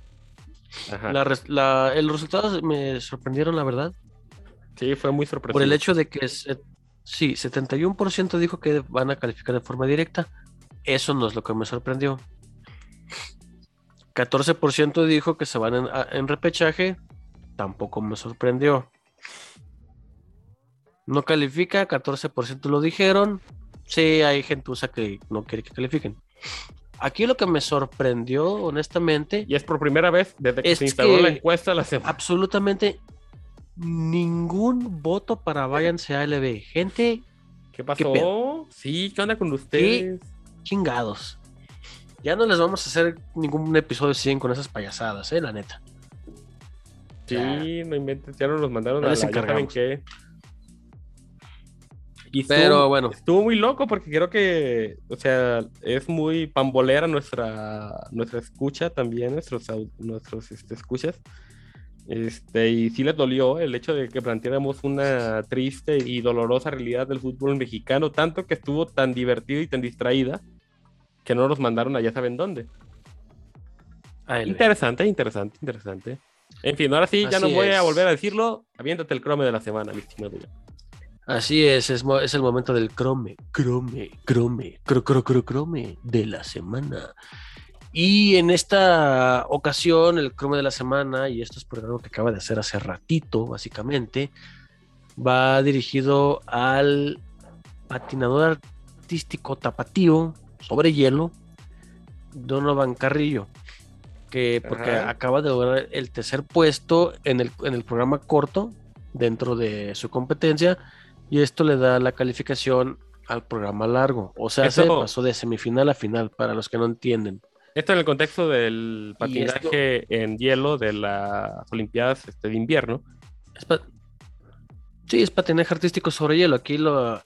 Speaker 1: La la- el resultado me sorprendieron, la verdad.
Speaker 2: Sí, fue muy sorpresivo.
Speaker 1: Por el hecho de que se- sí, 71% dijo que van a calificar de forma directa. Eso no es lo que me sorprendió. 14% dijo que se van en, repechaje. Tampoco me sorprendió. No califica, 14% lo dijeron. Sí, hay gentuza que no quiere que califiquen. Aquí lo que me sorprendió, honestamente,
Speaker 2: Y es por primera vez desde que se instaló la encuesta la semana.
Speaker 1: absolutamente ningún voto para váyanse a LB. Gente
Speaker 2: ¿Qué pasó? sí, ¿qué onda con ustedes?
Speaker 1: chingados. Ya no les vamos a hacer ningún episodio 100 con esas payasadas, eh, la neta.
Speaker 2: Sí,
Speaker 1: Ya.
Speaker 2: no inventes, ya nos los mandaron a la
Speaker 1: les
Speaker 2: ya saben qué. Y estuvo,
Speaker 1: Pero bueno,
Speaker 2: estuvo muy loco porque creo que, o sea, es muy pambolera nuestra, nuestra escucha también, nuestros, nuestros este, escuchas. Este, y sí les dolió el hecho de que planteáramos una triste y dolorosa realidad del fútbol mexicano, tanto que estuvo tan divertida y tan distraída que no nos mandaron a ya saben dónde.
Speaker 1: a LB.
Speaker 2: Interesante, interesante, interesante. En fin, ahora sí, ya no
Speaker 1: Así
Speaker 2: voy a volver a decirlo. Aviéntate el crome de la semana, mi estimado.
Speaker 1: Así es, es, es el momento del crome, crome, crome, cro, cro, cro, crome de la semana. Y en esta ocasión, el crome de la semana, y esto es por algo que acaba de hacer hace ratito, básicamente, va dirigido al patinador artístico tapatío sobre hielo, Donovan Carrillo, que porque
Speaker 2: Ajá.
Speaker 1: acaba de lograr el tercer puesto en el, en el programa corto dentro de su competencia y esto le da la calificación al programa largo. O sea, se pasó de semifinal a final, para los que no entienden.
Speaker 2: Esto en el contexto del patinaje en hielo de las Olimpiadas este, de invierno.
Speaker 1: Es Sí, es patinaje artístico sobre hielo. Aquí lo,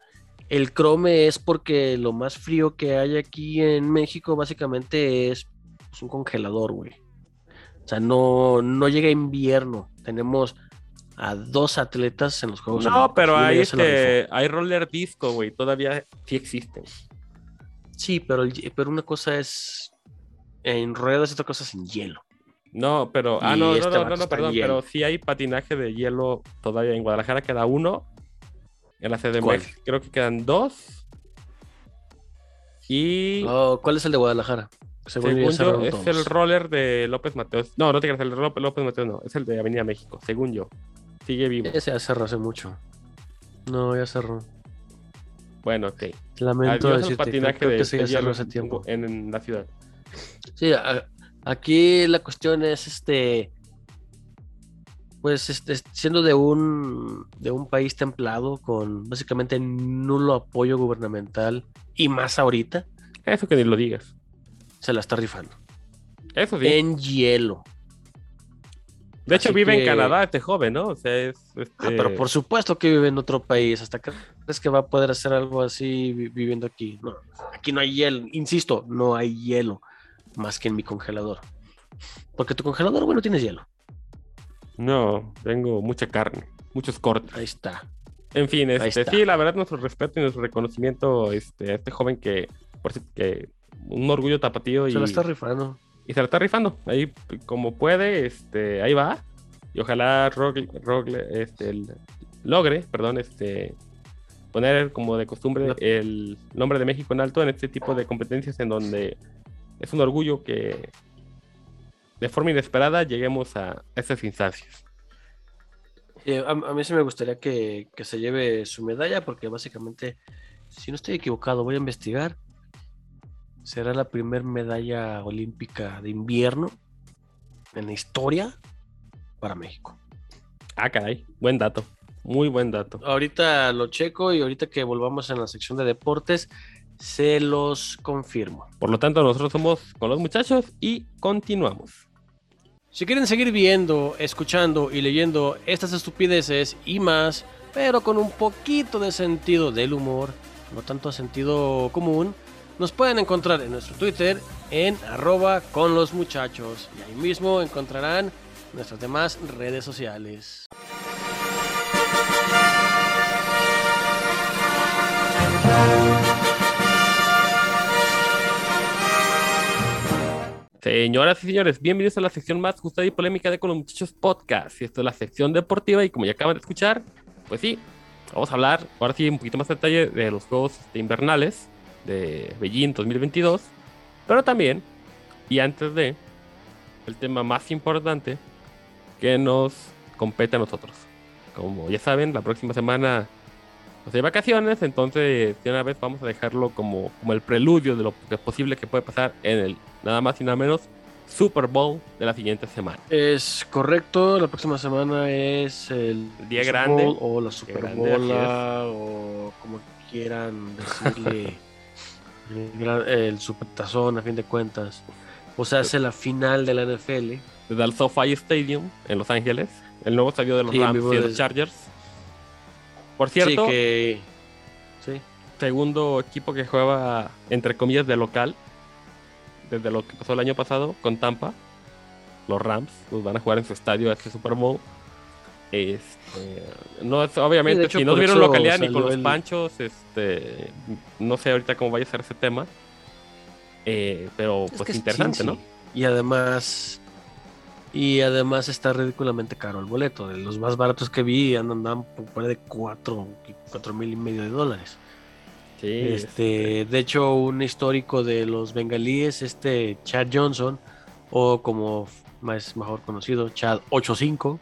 Speaker 1: el crome es porque lo más frío que hay aquí en México básicamente es pues, un congelador, güey. O sea, no, no llega invierno. Tenemos a dos atletas en los Juegos
Speaker 2: No, pero hay, este, hay roller disco, güey. Todavía sí existen.
Speaker 1: Sí, pero, el- pero una cosa es en ruedas y otra cosa es en hielo.
Speaker 2: No, pero. Ah,
Speaker 1: Y
Speaker 2: no, no,
Speaker 1: este
Speaker 2: no, no, perdón. Pero sí hay patinaje de hielo todavía en Guadalajara. Queda uno. En la CDMX
Speaker 1: ¿Cuál?
Speaker 2: creo que quedan dos. Y.
Speaker 1: Oh, ¿Cuál es el de Guadalajara? Según yo,
Speaker 2: Según es
Speaker 1: todos.
Speaker 2: el roller de López Mateos. No, no te creas, el López Mateos no, es el de Avenida México, según yo. Sigue vivo.
Speaker 1: Ese ya cerró hace mucho. No, ya cerró.
Speaker 2: Bueno, ok.
Speaker 1: Lamento
Speaker 2: Adiós
Speaker 1: decirte,
Speaker 2: patinaje
Speaker 1: creo
Speaker 2: de,
Speaker 1: que sí ya cerró hace tiempo.
Speaker 2: en, en la ciudad.
Speaker 1: Sí, a- aquí la cuestión es este. Pues este, siendo de un, de un país templado con básicamente nulo apoyo gubernamental y más ahorita,
Speaker 2: Eso que ni lo digas.
Speaker 1: se la está rifando.
Speaker 2: Eso sí.
Speaker 1: En hielo.
Speaker 2: De hecho,
Speaker 1: así
Speaker 2: vive en Canadá este joven, ¿no? O sea, es.
Speaker 1: Ah,
Speaker 2: este,
Speaker 1: pero por supuesto que vive en otro país. ¿Hasta crees que va a poder hacer algo así vi- viviendo aquí? No, aquí no hay hielo. Insisto, no hay hielo más que en mi congelador. Porque tu congelador, bueno, tienes hielo.
Speaker 2: No, tengo mucha carne. muchos cortes.
Speaker 1: Ahí está.
Speaker 2: En fin, este, sí, la verdad, nuestro respeto y nuestro reconocimiento este, a este joven que, por que un orgullo tapatío y,
Speaker 1: Se la está rifando.
Speaker 2: Y se la está rifando. Ahí, como puede, este, ahí va. Y ojalá Rogle, este, el- logre, perdón, este, poner como de costumbre el nombre de México en alto en este tipo de competencias en donde es un orgullo que de forma inesperada lleguemos a estas instancias.
Speaker 1: Eh, a, a mí sí me gustaría que, que se lleve su medalla porque básicamente, si no estoy equivocado, voy a investigar. Será la primer medalla olímpica de invierno en la historia para México.
Speaker 2: Ah, caray, buen dato, muy buen dato.
Speaker 1: Ahorita lo checo y ahorita que volvamos en la sección de deportes, se los confirmo.
Speaker 2: Por lo tanto, nosotros somos con los muchachos y continuamos.
Speaker 1: Si quieren seguir viendo, escuchando y leyendo estas estupideces y más, pero con un poquito de sentido del humor, no tanto sentido común, nos pueden encontrar en nuestro Twitter en arroba con los muchachos y ahí mismo encontrarán nuestras demás redes sociales.
Speaker 2: Señoras y señores, bienvenidos a la sección más gustada y polémica de Con los Muchachos Podcast. Y esto es la sección deportiva y como ya acaban de escuchar, pues sí, vamos a hablar ahora sí un poquito más de detalle de los Juegos este, Invernales de Beijing 2022. Pero también, y antes de, el tema más importante que nos compete a nosotros. Como ya saben, la próxima semana pues, hay vacaciones, entonces de una vez vamos a dejarlo como, como el preludio de lo que es posible que puede pasar en el nada más y nada menos Super Bowl de la siguiente semana.
Speaker 1: Es correcto, la próxima semana es el
Speaker 2: día
Speaker 1: Super
Speaker 2: grande.
Speaker 1: Bowl o la Super Bola o como quieran decirle [LAUGHS] el, gran- el Super Tazón a fin de cuentas. O sea, hace la final de la NFL.
Speaker 2: Desde el SoFi Stadium en Los Ángeles, el nuevo estadio de los
Speaker 1: Sí,
Speaker 2: Rams y los Chargers. Por cierto,
Speaker 1: Sí, que sí.
Speaker 2: segundo equipo que juega entre comillas de local desde lo que pasó el año pasado con Tampa. Los Rams los van a jugar en su estadio este Super Bowl. Este, no es, obviamente,
Speaker 1: Sí, hecho,
Speaker 2: si no tuvieron localidad ni con los
Speaker 1: el-
Speaker 2: panchos, este, no sé ahorita cómo vaya a ser ese tema. Eh, pero
Speaker 1: Es
Speaker 2: pues interesante. ¿no?
Speaker 1: Y además y además está ridículamente caro el boleto. De los más baratos que vi andan, andan por fuera de cuatro, cuatro mil y medio de dólares.
Speaker 2: Sí,
Speaker 1: Este, de hecho, un histórico de los bengalíes, este Chad Johnson, o como más mejor conocido, Chad 85,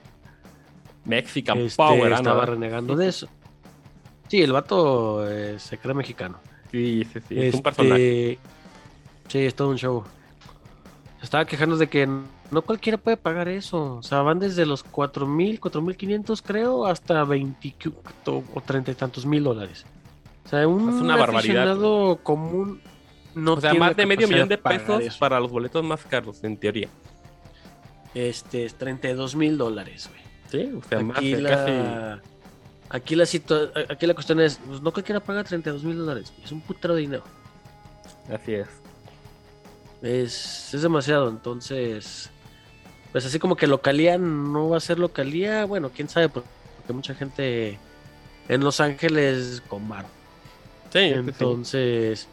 Speaker 2: Mexican
Speaker 1: este,
Speaker 2: Power, ah,
Speaker 1: estaba
Speaker 2: ¿no?
Speaker 1: renegando de eso. Sí, el vato eh, se cree mexicano.
Speaker 2: Sí, sí, sí, es
Speaker 1: Este,
Speaker 2: un personaje.
Speaker 1: Sí, es todo un show. Estaba quejando de que no cualquiera puede pagar eso. O sea, van desde los 4.000, 4.500 creo, hasta 20 o 30 y tantos mil dólares. O sea, un
Speaker 2: Es una barbaridad.
Speaker 1: común no
Speaker 2: o sea,
Speaker 1: tiene
Speaker 2: más de medio millón de pesos
Speaker 1: eso.
Speaker 2: para los boletos más caros, en teoría.
Speaker 1: Este, es 32 mil dólares, güey.
Speaker 2: Sí, o sea, más
Speaker 1: Aquí
Speaker 2: casi.
Speaker 1: la, aquí, la situa- aquí la cuestión es, pues no cualquiera paga 32 mil dólares. Es un putero de dinero.
Speaker 2: Así es.
Speaker 1: Es, es demasiado, entonces, pues así como que localía no va a ser localía, bueno, quién sabe, por- porque mucha gente en Los Ángeles con varo.
Speaker 2: Sí.
Speaker 1: Entonces,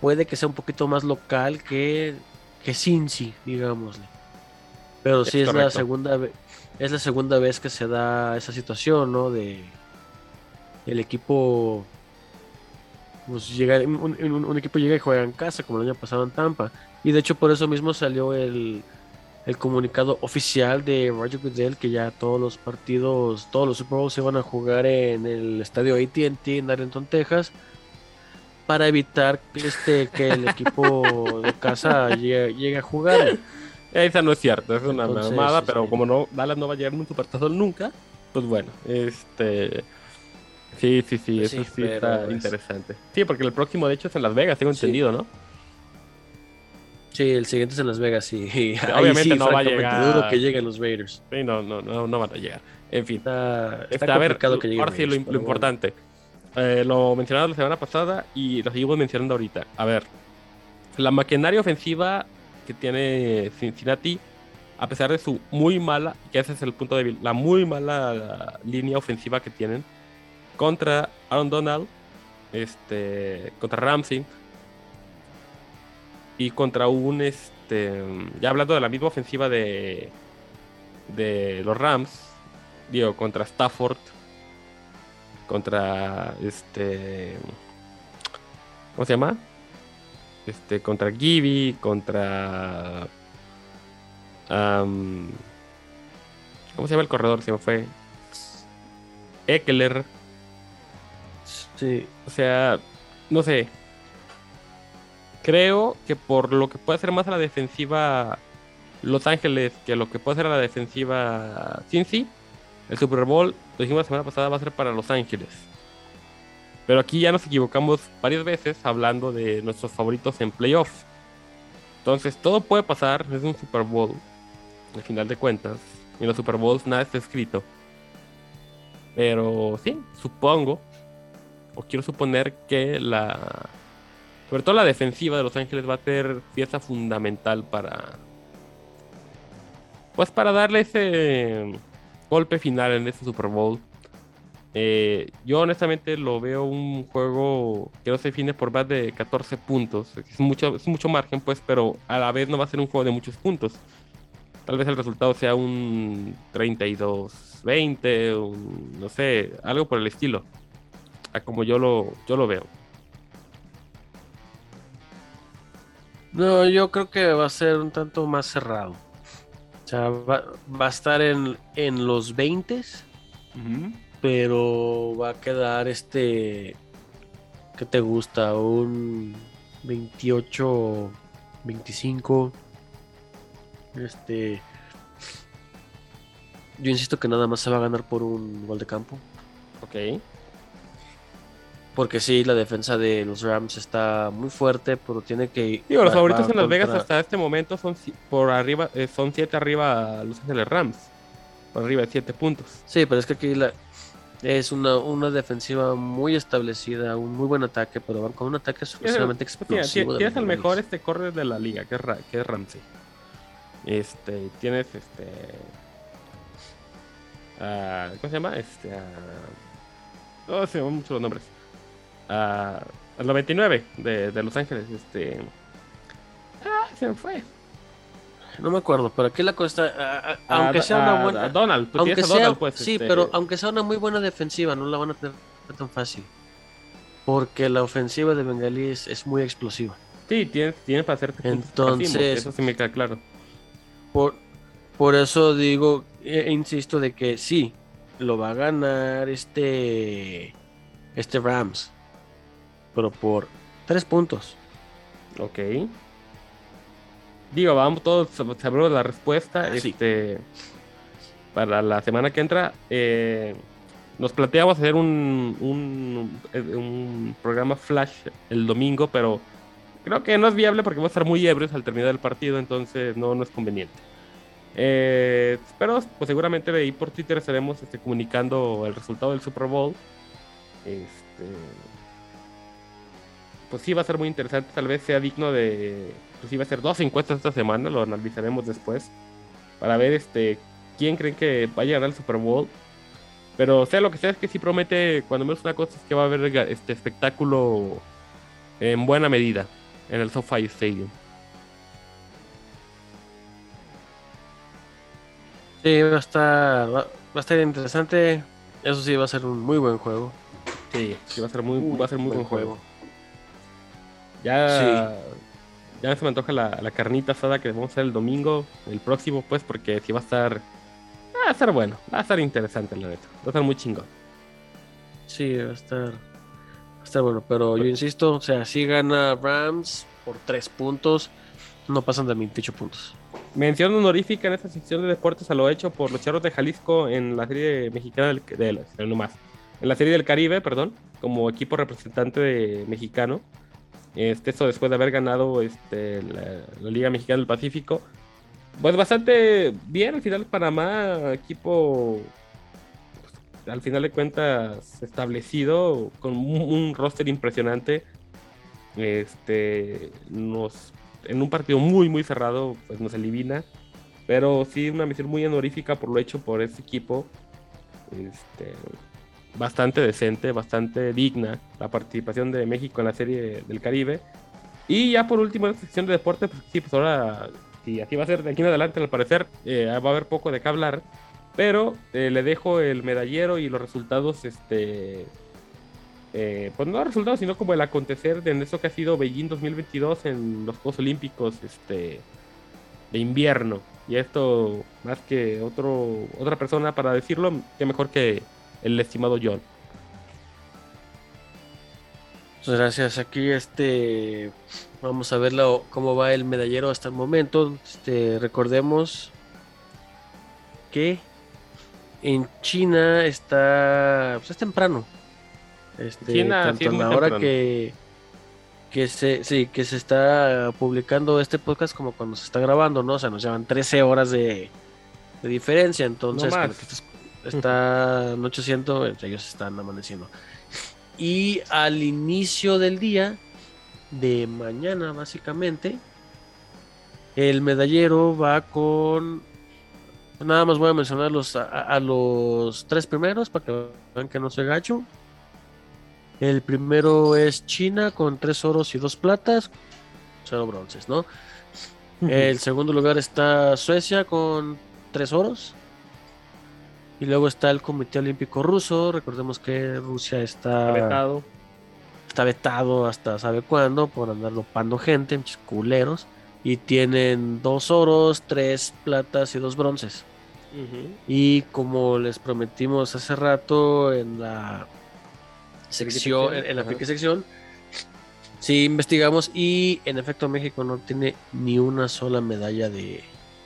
Speaker 1: puede que sea un poquito más local que, que Cincy, digámosle. Pero sí
Speaker 2: Es
Speaker 1: es, la segunda vez, es la segunda vez que se da esa situación, ¿no? De el equipo pues llega un, equipo llega y juega en casa, como el año pasado en Tampa. Y de hecho por eso mismo salió el, el comunicado oficial de Roger Goodell que ya todos los partidos, todos los Super Bowls se van a jugar en el estadio AT&T en Arlington, Texas, para evitar este que el equipo de casa llegue a jugar.
Speaker 2: Esa no es cierta, es una
Speaker 1: Entonces,
Speaker 2: mamada, pero
Speaker 1: este-
Speaker 2: como no, Dallas no va a llegar un supertazón nunca, pues bueno, este. Sí, sí, sí,
Speaker 1: Pues
Speaker 2: eso
Speaker 1: sí,
Speaker 2: está
Speaker 1: es-
Speaker 2: interesante. Sí, porque el próximo de hecho es en Las Vegas, tengo entendido, ¿no?
Speaker 1: Sí, el siguiente es en Las Vegas y, y [LAUGHS]
Speaker 2: obviamente
Speaker 1: sí,
Speaker 2: no va a llegar.
Speaker 1: dudo que lleguen los Raiders.
Speaker 2: Sí, no, no, no, no van a llegar. En fin.
Speaker 1: Está, está
Speaker 2: Está, a ver,
Speaker 1: que lleguen
Speaker 2: ahora sí lo,
Speaker 1: bueno.
Speaker 2: importante. Eh, lo mencionaba la semana pasada y lo seguimos mencionando ahorita. A ver, la maquinaria ofensiva que tiene Cincinnati a pesar de su muy mala, que ese es el punto débil, la muy mala línea ofensiva que tienen contra Aaron Donald, este, contra Ramsey y contra un, este, ya hablando de la misma ofensiva de, de los Rams, digo, contra Stafford, contra este, ¿cómo se llama? Este, contra Gibby, contra ¿Cómo se llama el corredor? Se me fue. Eckler.
Speaker 1: Sí.
Speaker 2: O sea, no sé. Creo que por lo que puede hacer más a la defensiva Los Ángeles que lo que puede hacer a la defensiva Cincy, el Super Bowl, lo dijimos la semana pasada, va a ser para Los Ángeles. Pero aquí ya nos equivocamos varias veces hablando de nuestros favoritos en playoffs. Entonces, todo puede pasar, es un Super Bowl al final de cuentas. En los Super Bowls nada está escrito. Pero sí, supongo, o quiero suponer que la. Sobre todo la defensiva de Los Ángeles va a ser pieza fundamental para. Pues para darle ese golpe final en este Super Bowl. Eh, yo honestamente lo veo un juego que no se define por más de 14 puntos. Es mucho, es mucho margen, pues, pero a la vez no va a ser un juego de muchos puntos. Tal vez el resultado sea un 32-20, no sé, algo por el estilo. A como yo lo, yo lo veo.
Speaker 1: No, yo creo que va a ser un tanto más cerrado. O sea, va, a estar en, en los 20, pero va a quedar este. ¿Qué te gusta? Un 28, 25. Este. Yo insisto que nada más se va a ganar por un gol de campo.
Speaker 2: Ok.
Speaker 1: Porque sí, la defensa de los Rams está muy fuerte, pero tiene que.
Speaker 2: Digo, los favoritos en Las Vegas hasta este momento son por arriba, eh, son siete arriba Los Ángeles Rams. Por arriba de siete puntos.
Speaker 1: Sí, pero es que aquí la, es una, una defensiva muy establecida, un muy buen ataque, pero van con un ataque suficientemente explosivo.
Speaker 2: Tienes el mejor este correr de la liga, que es, que es Ramsey. Este, tienes este. Uh, ¿Cómo se llama? Este. Uh, oh, se llaman muchos los nombres. Uh, el 99 de, de, Los Ángeles. Este. Ah, se me fue.
Speaker 1: No me acuerdo, pero aquí la cosa. aunque sea una buena.
Speaker 2: Donald,
Speaker 1: tú aunque sea, Donald, pues, Sí, este... pero aunque sea una muy buena defensiva, no la van a tener tan fácil. Porque la ofensiva de Bengalí es, es muy explosiva.
Speaker 2: Sí, tienes, tienes para hacerte
Speaker 1: Entonces,
Speaker 2: eso sí me queda claro.
Speaker 1: Por, por eso digo, e, insisto de que sí, lo va a ganar este, este Rams, pero por tres puntos.
Speaker 2: Ok. Digo, vamos todos sabremos la respuesta. Ah, este, Para la semana que entra, eh, nos planteamos hacer un, un, eh, un, programa flash el domingo, pero creo que no es viable porque va a estar muy ebrios al terminar el partido, entonces no, no es conveniente. Eh, pero pues seguramente de ahí por Twitter estaremos este, comunicando el resultado del Super Bowl. Este, pues sí va a ser muy interesante, tal vez sea digno de, pues va a ser dos encuestas esta semana, lo analizaremos después para ver este quién creen que va a llegar al Super Bowl. Pero sea lo que sea, es que sí promete, cuando menos una cosa es que va a haber este espectáculo en buena medida en el SoFi Stadium.
Speaker 1: Sí, va a estar, va, a estar interesante. Eso sí, va a ser un muy buen juego.
Speaker 2: Sí, sí va a ser muy, va a ser muy buen, juego. Ya, ya se me antoja la, la, carnita asada que vamos a hacer el domingo, el próximo, pues, porque sí va a estar, va a estar bueno, va a estar interesante, la neta. Va a estar muy chingón.
Speaker 1: Sí, va a estar, va a estar bueno, pero yo insisto, o sea, si gana Rams por tres puntos, no pasan de 28 puntos.
Speaker 2: Mención honorífica en esta sección de deportes a lo hecho por los Charros de Jalisco en la serie mexicana del, de, en la serie del Caribe, perdón, como equipo representante de mexicano. Este, después de haber ganado este, la, Liga Mexicana del Pacífico. Pues bastante bien, al final Panamá, equipo pues, al final de cuentas establecido, con un, roster impresionante. Este, nos en un partido muy, muy cerrado, pues nos elimina. Pero sí, una misión muy honorífica por lo hecho por ese equipo. Este, bastante decente, bastante digna la participación de México en la Serie del Caribe. Y ya por último, en la sección de deporte, pues sí, pues ahora, si así va a ser de aquí en adelante, al parecer, eh, va a haber poco de qué hablar. Pero eh, le dejo el medallero y los resultados, este, eh, pues no los resultados, sino como el acontecer de en eso que ha sido Beijing 2022 en los Juegos Olímpicos este, de invierno. Y esto, más que otro, otra persona para decirlo, que mejor que el estimado John.
Speaker 1: Muchas gracias. Aquí este vamos a ver cómo va el medallero hasta el momento. Este, recordemos que en China está pues es temprano. Este,
Speaker 2: China,
Speaker 1: tanto ahora que que se sí, que se está publicando este podcast como cuando se está grabando, ¿no? O sea, nos llevan 13 horas de, de diferencia, entonces está anocheciendo, ellos están amaneciendo. Y al inicio del día, de mañana básicamente, el medallero va con... Nada más voy a mencionar los, a, los tres primeros para que vean que no se gacho. El primero es China con tres oros y dos platas, cero bronces, ¿no? El segundo lugar está Suecia con tres oros. Y luego está el Comité Olímpico Ruso. Recordemos que Rusia está
Speaker 2: vetado.
Speaker 1: Está vetado hasta sabe cuándo por andar lopando gente, muchos culeros. Y tienen dos oros, tres platas y dos bronces. Y como les prometimos hace rato en la sección, en, la sección, sí investigamos y en efecto México no tiene ni una sola medalla de,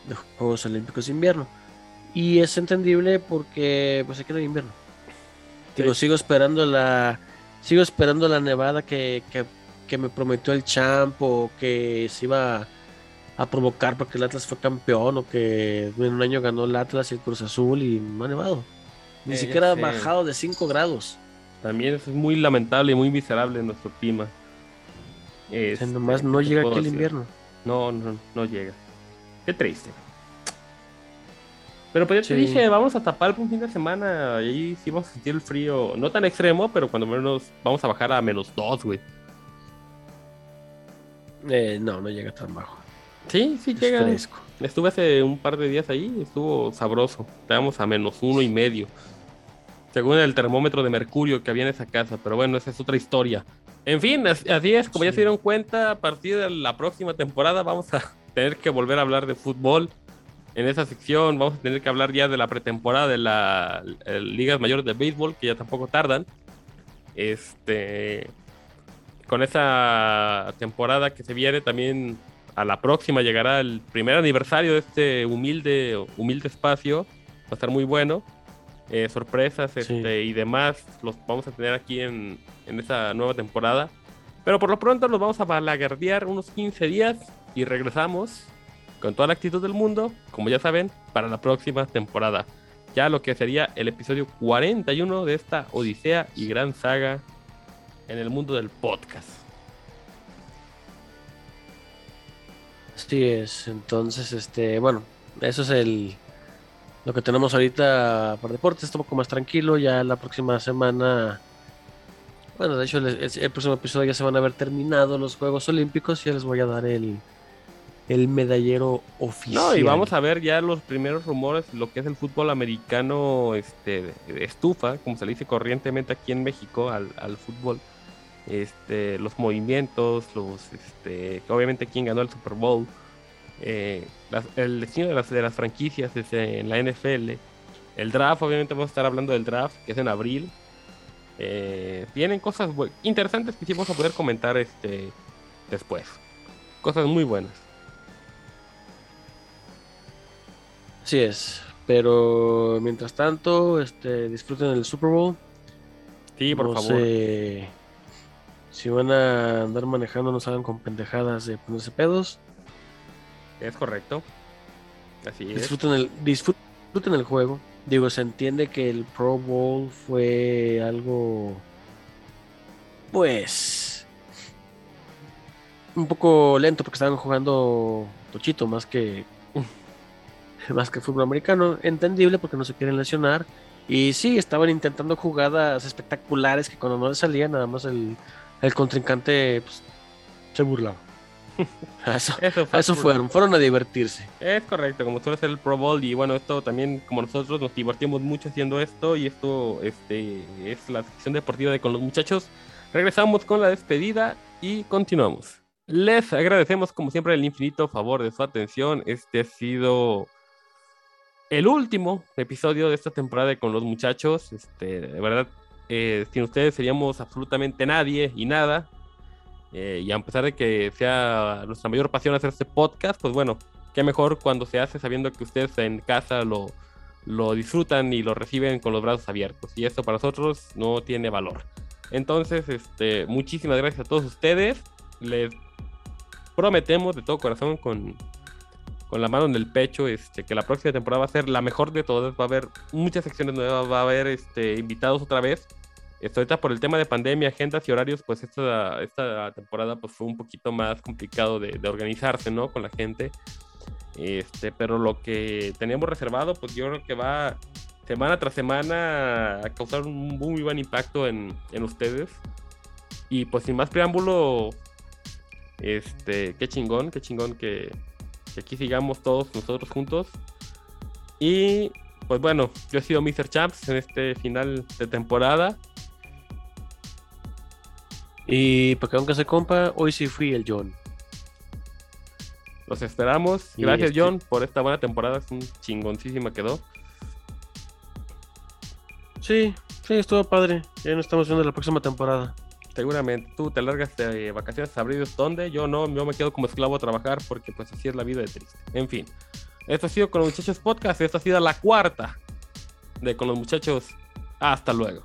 Speaker 1: de Juegos Olímpicos de invierno. Y es entendible porque pues se queda invierno. Digo, sigo esperando la. Sigo esperando la nevada que, me prometió el champ o que se iba a, provocar porque el Atlas fue campeón o que en un año ganó el Atlas y el Cruz Azul y no ha nevado. Ni eh, siquiera ha bajado de 5 grados.
Speaker 2: También es muy lamentable y muy miserable nuestro clima.
Speaker 1: nomás no llega aquí el invierno.
Speaker 2: No, no, no llega. Qué triste. Pero pues yo te dije, vamos a tapar un fin de semana y ahí sí vamos a sentir el frío, no tan extremo, pero cuando menos vamos a bajar a menos 2, güey.
Speaker 1: Eh, no, no llega tan bajo.
Speaker 2: Sí, sí llega. Estuve hace un par de días ahí, estuvo sabroso. Estábamos a menos uno y medio. Según el termómetro de mercurio que había en esa casa, pero bueno, esa es otra historia. En fin, así es, como ya se dieron cuenta, a partir de la próxima temporada vamos a tener que volver a hablar de fútbol en esa sección vamos a tener que hablar ya de la pretemporada de las ligas mayores de béisbol, que ya tampoco tardan. Este, con esa temporada que se viene también a la próxima llegará el primer aniversario de este humilde, humilde espacio. Va a estar muy bueno. Eh, sorpresas este, y demás los vamos a tener aquí en, en esa nueva temporada. Pero por lo pronto nos vamos a balagardear unos 15 días y regresamos con toda la actitud del mundo, como ya saben, para la próxima temporada. Ya lo que sería el episodio 41 de esta odisea y gran saga en el mundo del podcast.
Speaker 1: Así es, entonces, este, bueno, eso es el lo que tenemos ahorita para deportes, está un poco más tranquilo, ya la próxima semana, bueno, de hecho el, el próximo episodio ya se van a haber terminado los Juegos Olímpicos y ya les voy a dar el, el medallero oficial. No,
Speaker 2: y vamos a ver ya los primeros rumores, lo que es el fútbol americano este, estufa, como se le dice corrientemente aquí en México al, fútbol. Este, los movimientos, los, este, obviamente quién ganó el Super Bowl, eh, el destino de las, de las franquicias en la NFL, el draft, obviamente vamos a estar hablando del draft, que es en abril. Eh, vienen cosas interesantes que sí vamos a poder comentar este, después. Cosas muy buenas.
Speaker 1: Así es. Pero mientras tanto, este, disfruten el Super Bowl.
Speaker 2: Sí, por favor.
Speaker 1: si van a andar manejando, no salgan con pendejadas de ponerse pedos.
Speaker 2: Es correcto. Así
Speaker 1: es. Disfruten el, disfruten el juego. Digo, se entiende que el Pro Bowl fue algo. Pues. Un poco lento porque estaban jugando Tochito más que [LAUGHS] más que fútbol americano. Entendible porque no se quieren lesionar. Y sí, estaban intentando jugadas espectaculares que cuando no les salía, nada más el, el contrincante pues, se burlaba. [LAUGHS] Eso,
Speaker 2: Eso, fue
Speaker 1: eso
Speaker 2: absurdo.
Speaker 1: fueron, fueron a divertirse.
Speaker 2: Es correcto, como suele ser el Pro Bowl y bueno, esto también como nosotros nos divertimos mucho haciendo esto y esto este es la sección deportiva de con los muchachos. Regresamos con la despedida y continuamos. Les agradecemos como siempre el infinito favor de su atención. Este ha sido el último episodio de esta temporada con los muchachos. Este, de verdad, eh, sin ustedes seríamos absolutamente nadie y nada. Eh, y a pesar de que sea nuestra mayor pasión hacer este podcast, pues bueno, qué mejor cuando se hace sabiendo que ustedes en casa lo, lo disfrutan y lo reciben con los brazos abiertos. Y esto para nosotros no tiene valor. Entonces, este, muchísimas gracias a todos ustedes. Les prometemos de todo corazón con, con la mano en el pecho este, que la próxima temporada va a ser la mejor de todas. Va a haber muchas secciones nuevas, va a haber este, invitados otra vez. Esto ahorita por el tema de pandemia, agendas y horarios, pues esta, esta temporada pues fue un poquito más complicado de, organizarse, ¿no? Con la gente. Este, pero lo que teníamos reservado, pues yo creo que va semana tras semana a causar un muy buen impacto en, en ustedes. Y pues sin más preámbulo, este, qué chingón, qué chingón que, que aquí sigamos todos nosotros juntos. Y pues bueno, yo he sido Mr. Champs en este final de temporada.
Speaker 1: Y para que aunque se compa, hoy sí fui el John.
Speaker 2: Los esperamos. Gracias,
Speaker 1: este-
Speaker 2: John, por esta buena temporada. Es un chingoncísima quedó.
Speaker 1: Sí, sí, estuvo padre. Ya no estamos viendo la próxima temporada.
Speaker 2: Seguramente tú te largas de vacaciones a abril ¿dónde? Yo no, yo me quedo como esclavo a trabajar porque pues así es la vida de triste. En fin, esto ha sido con los muchachos podcast. Esta ha sido la cuarta de con los muchachos. Hasta luego.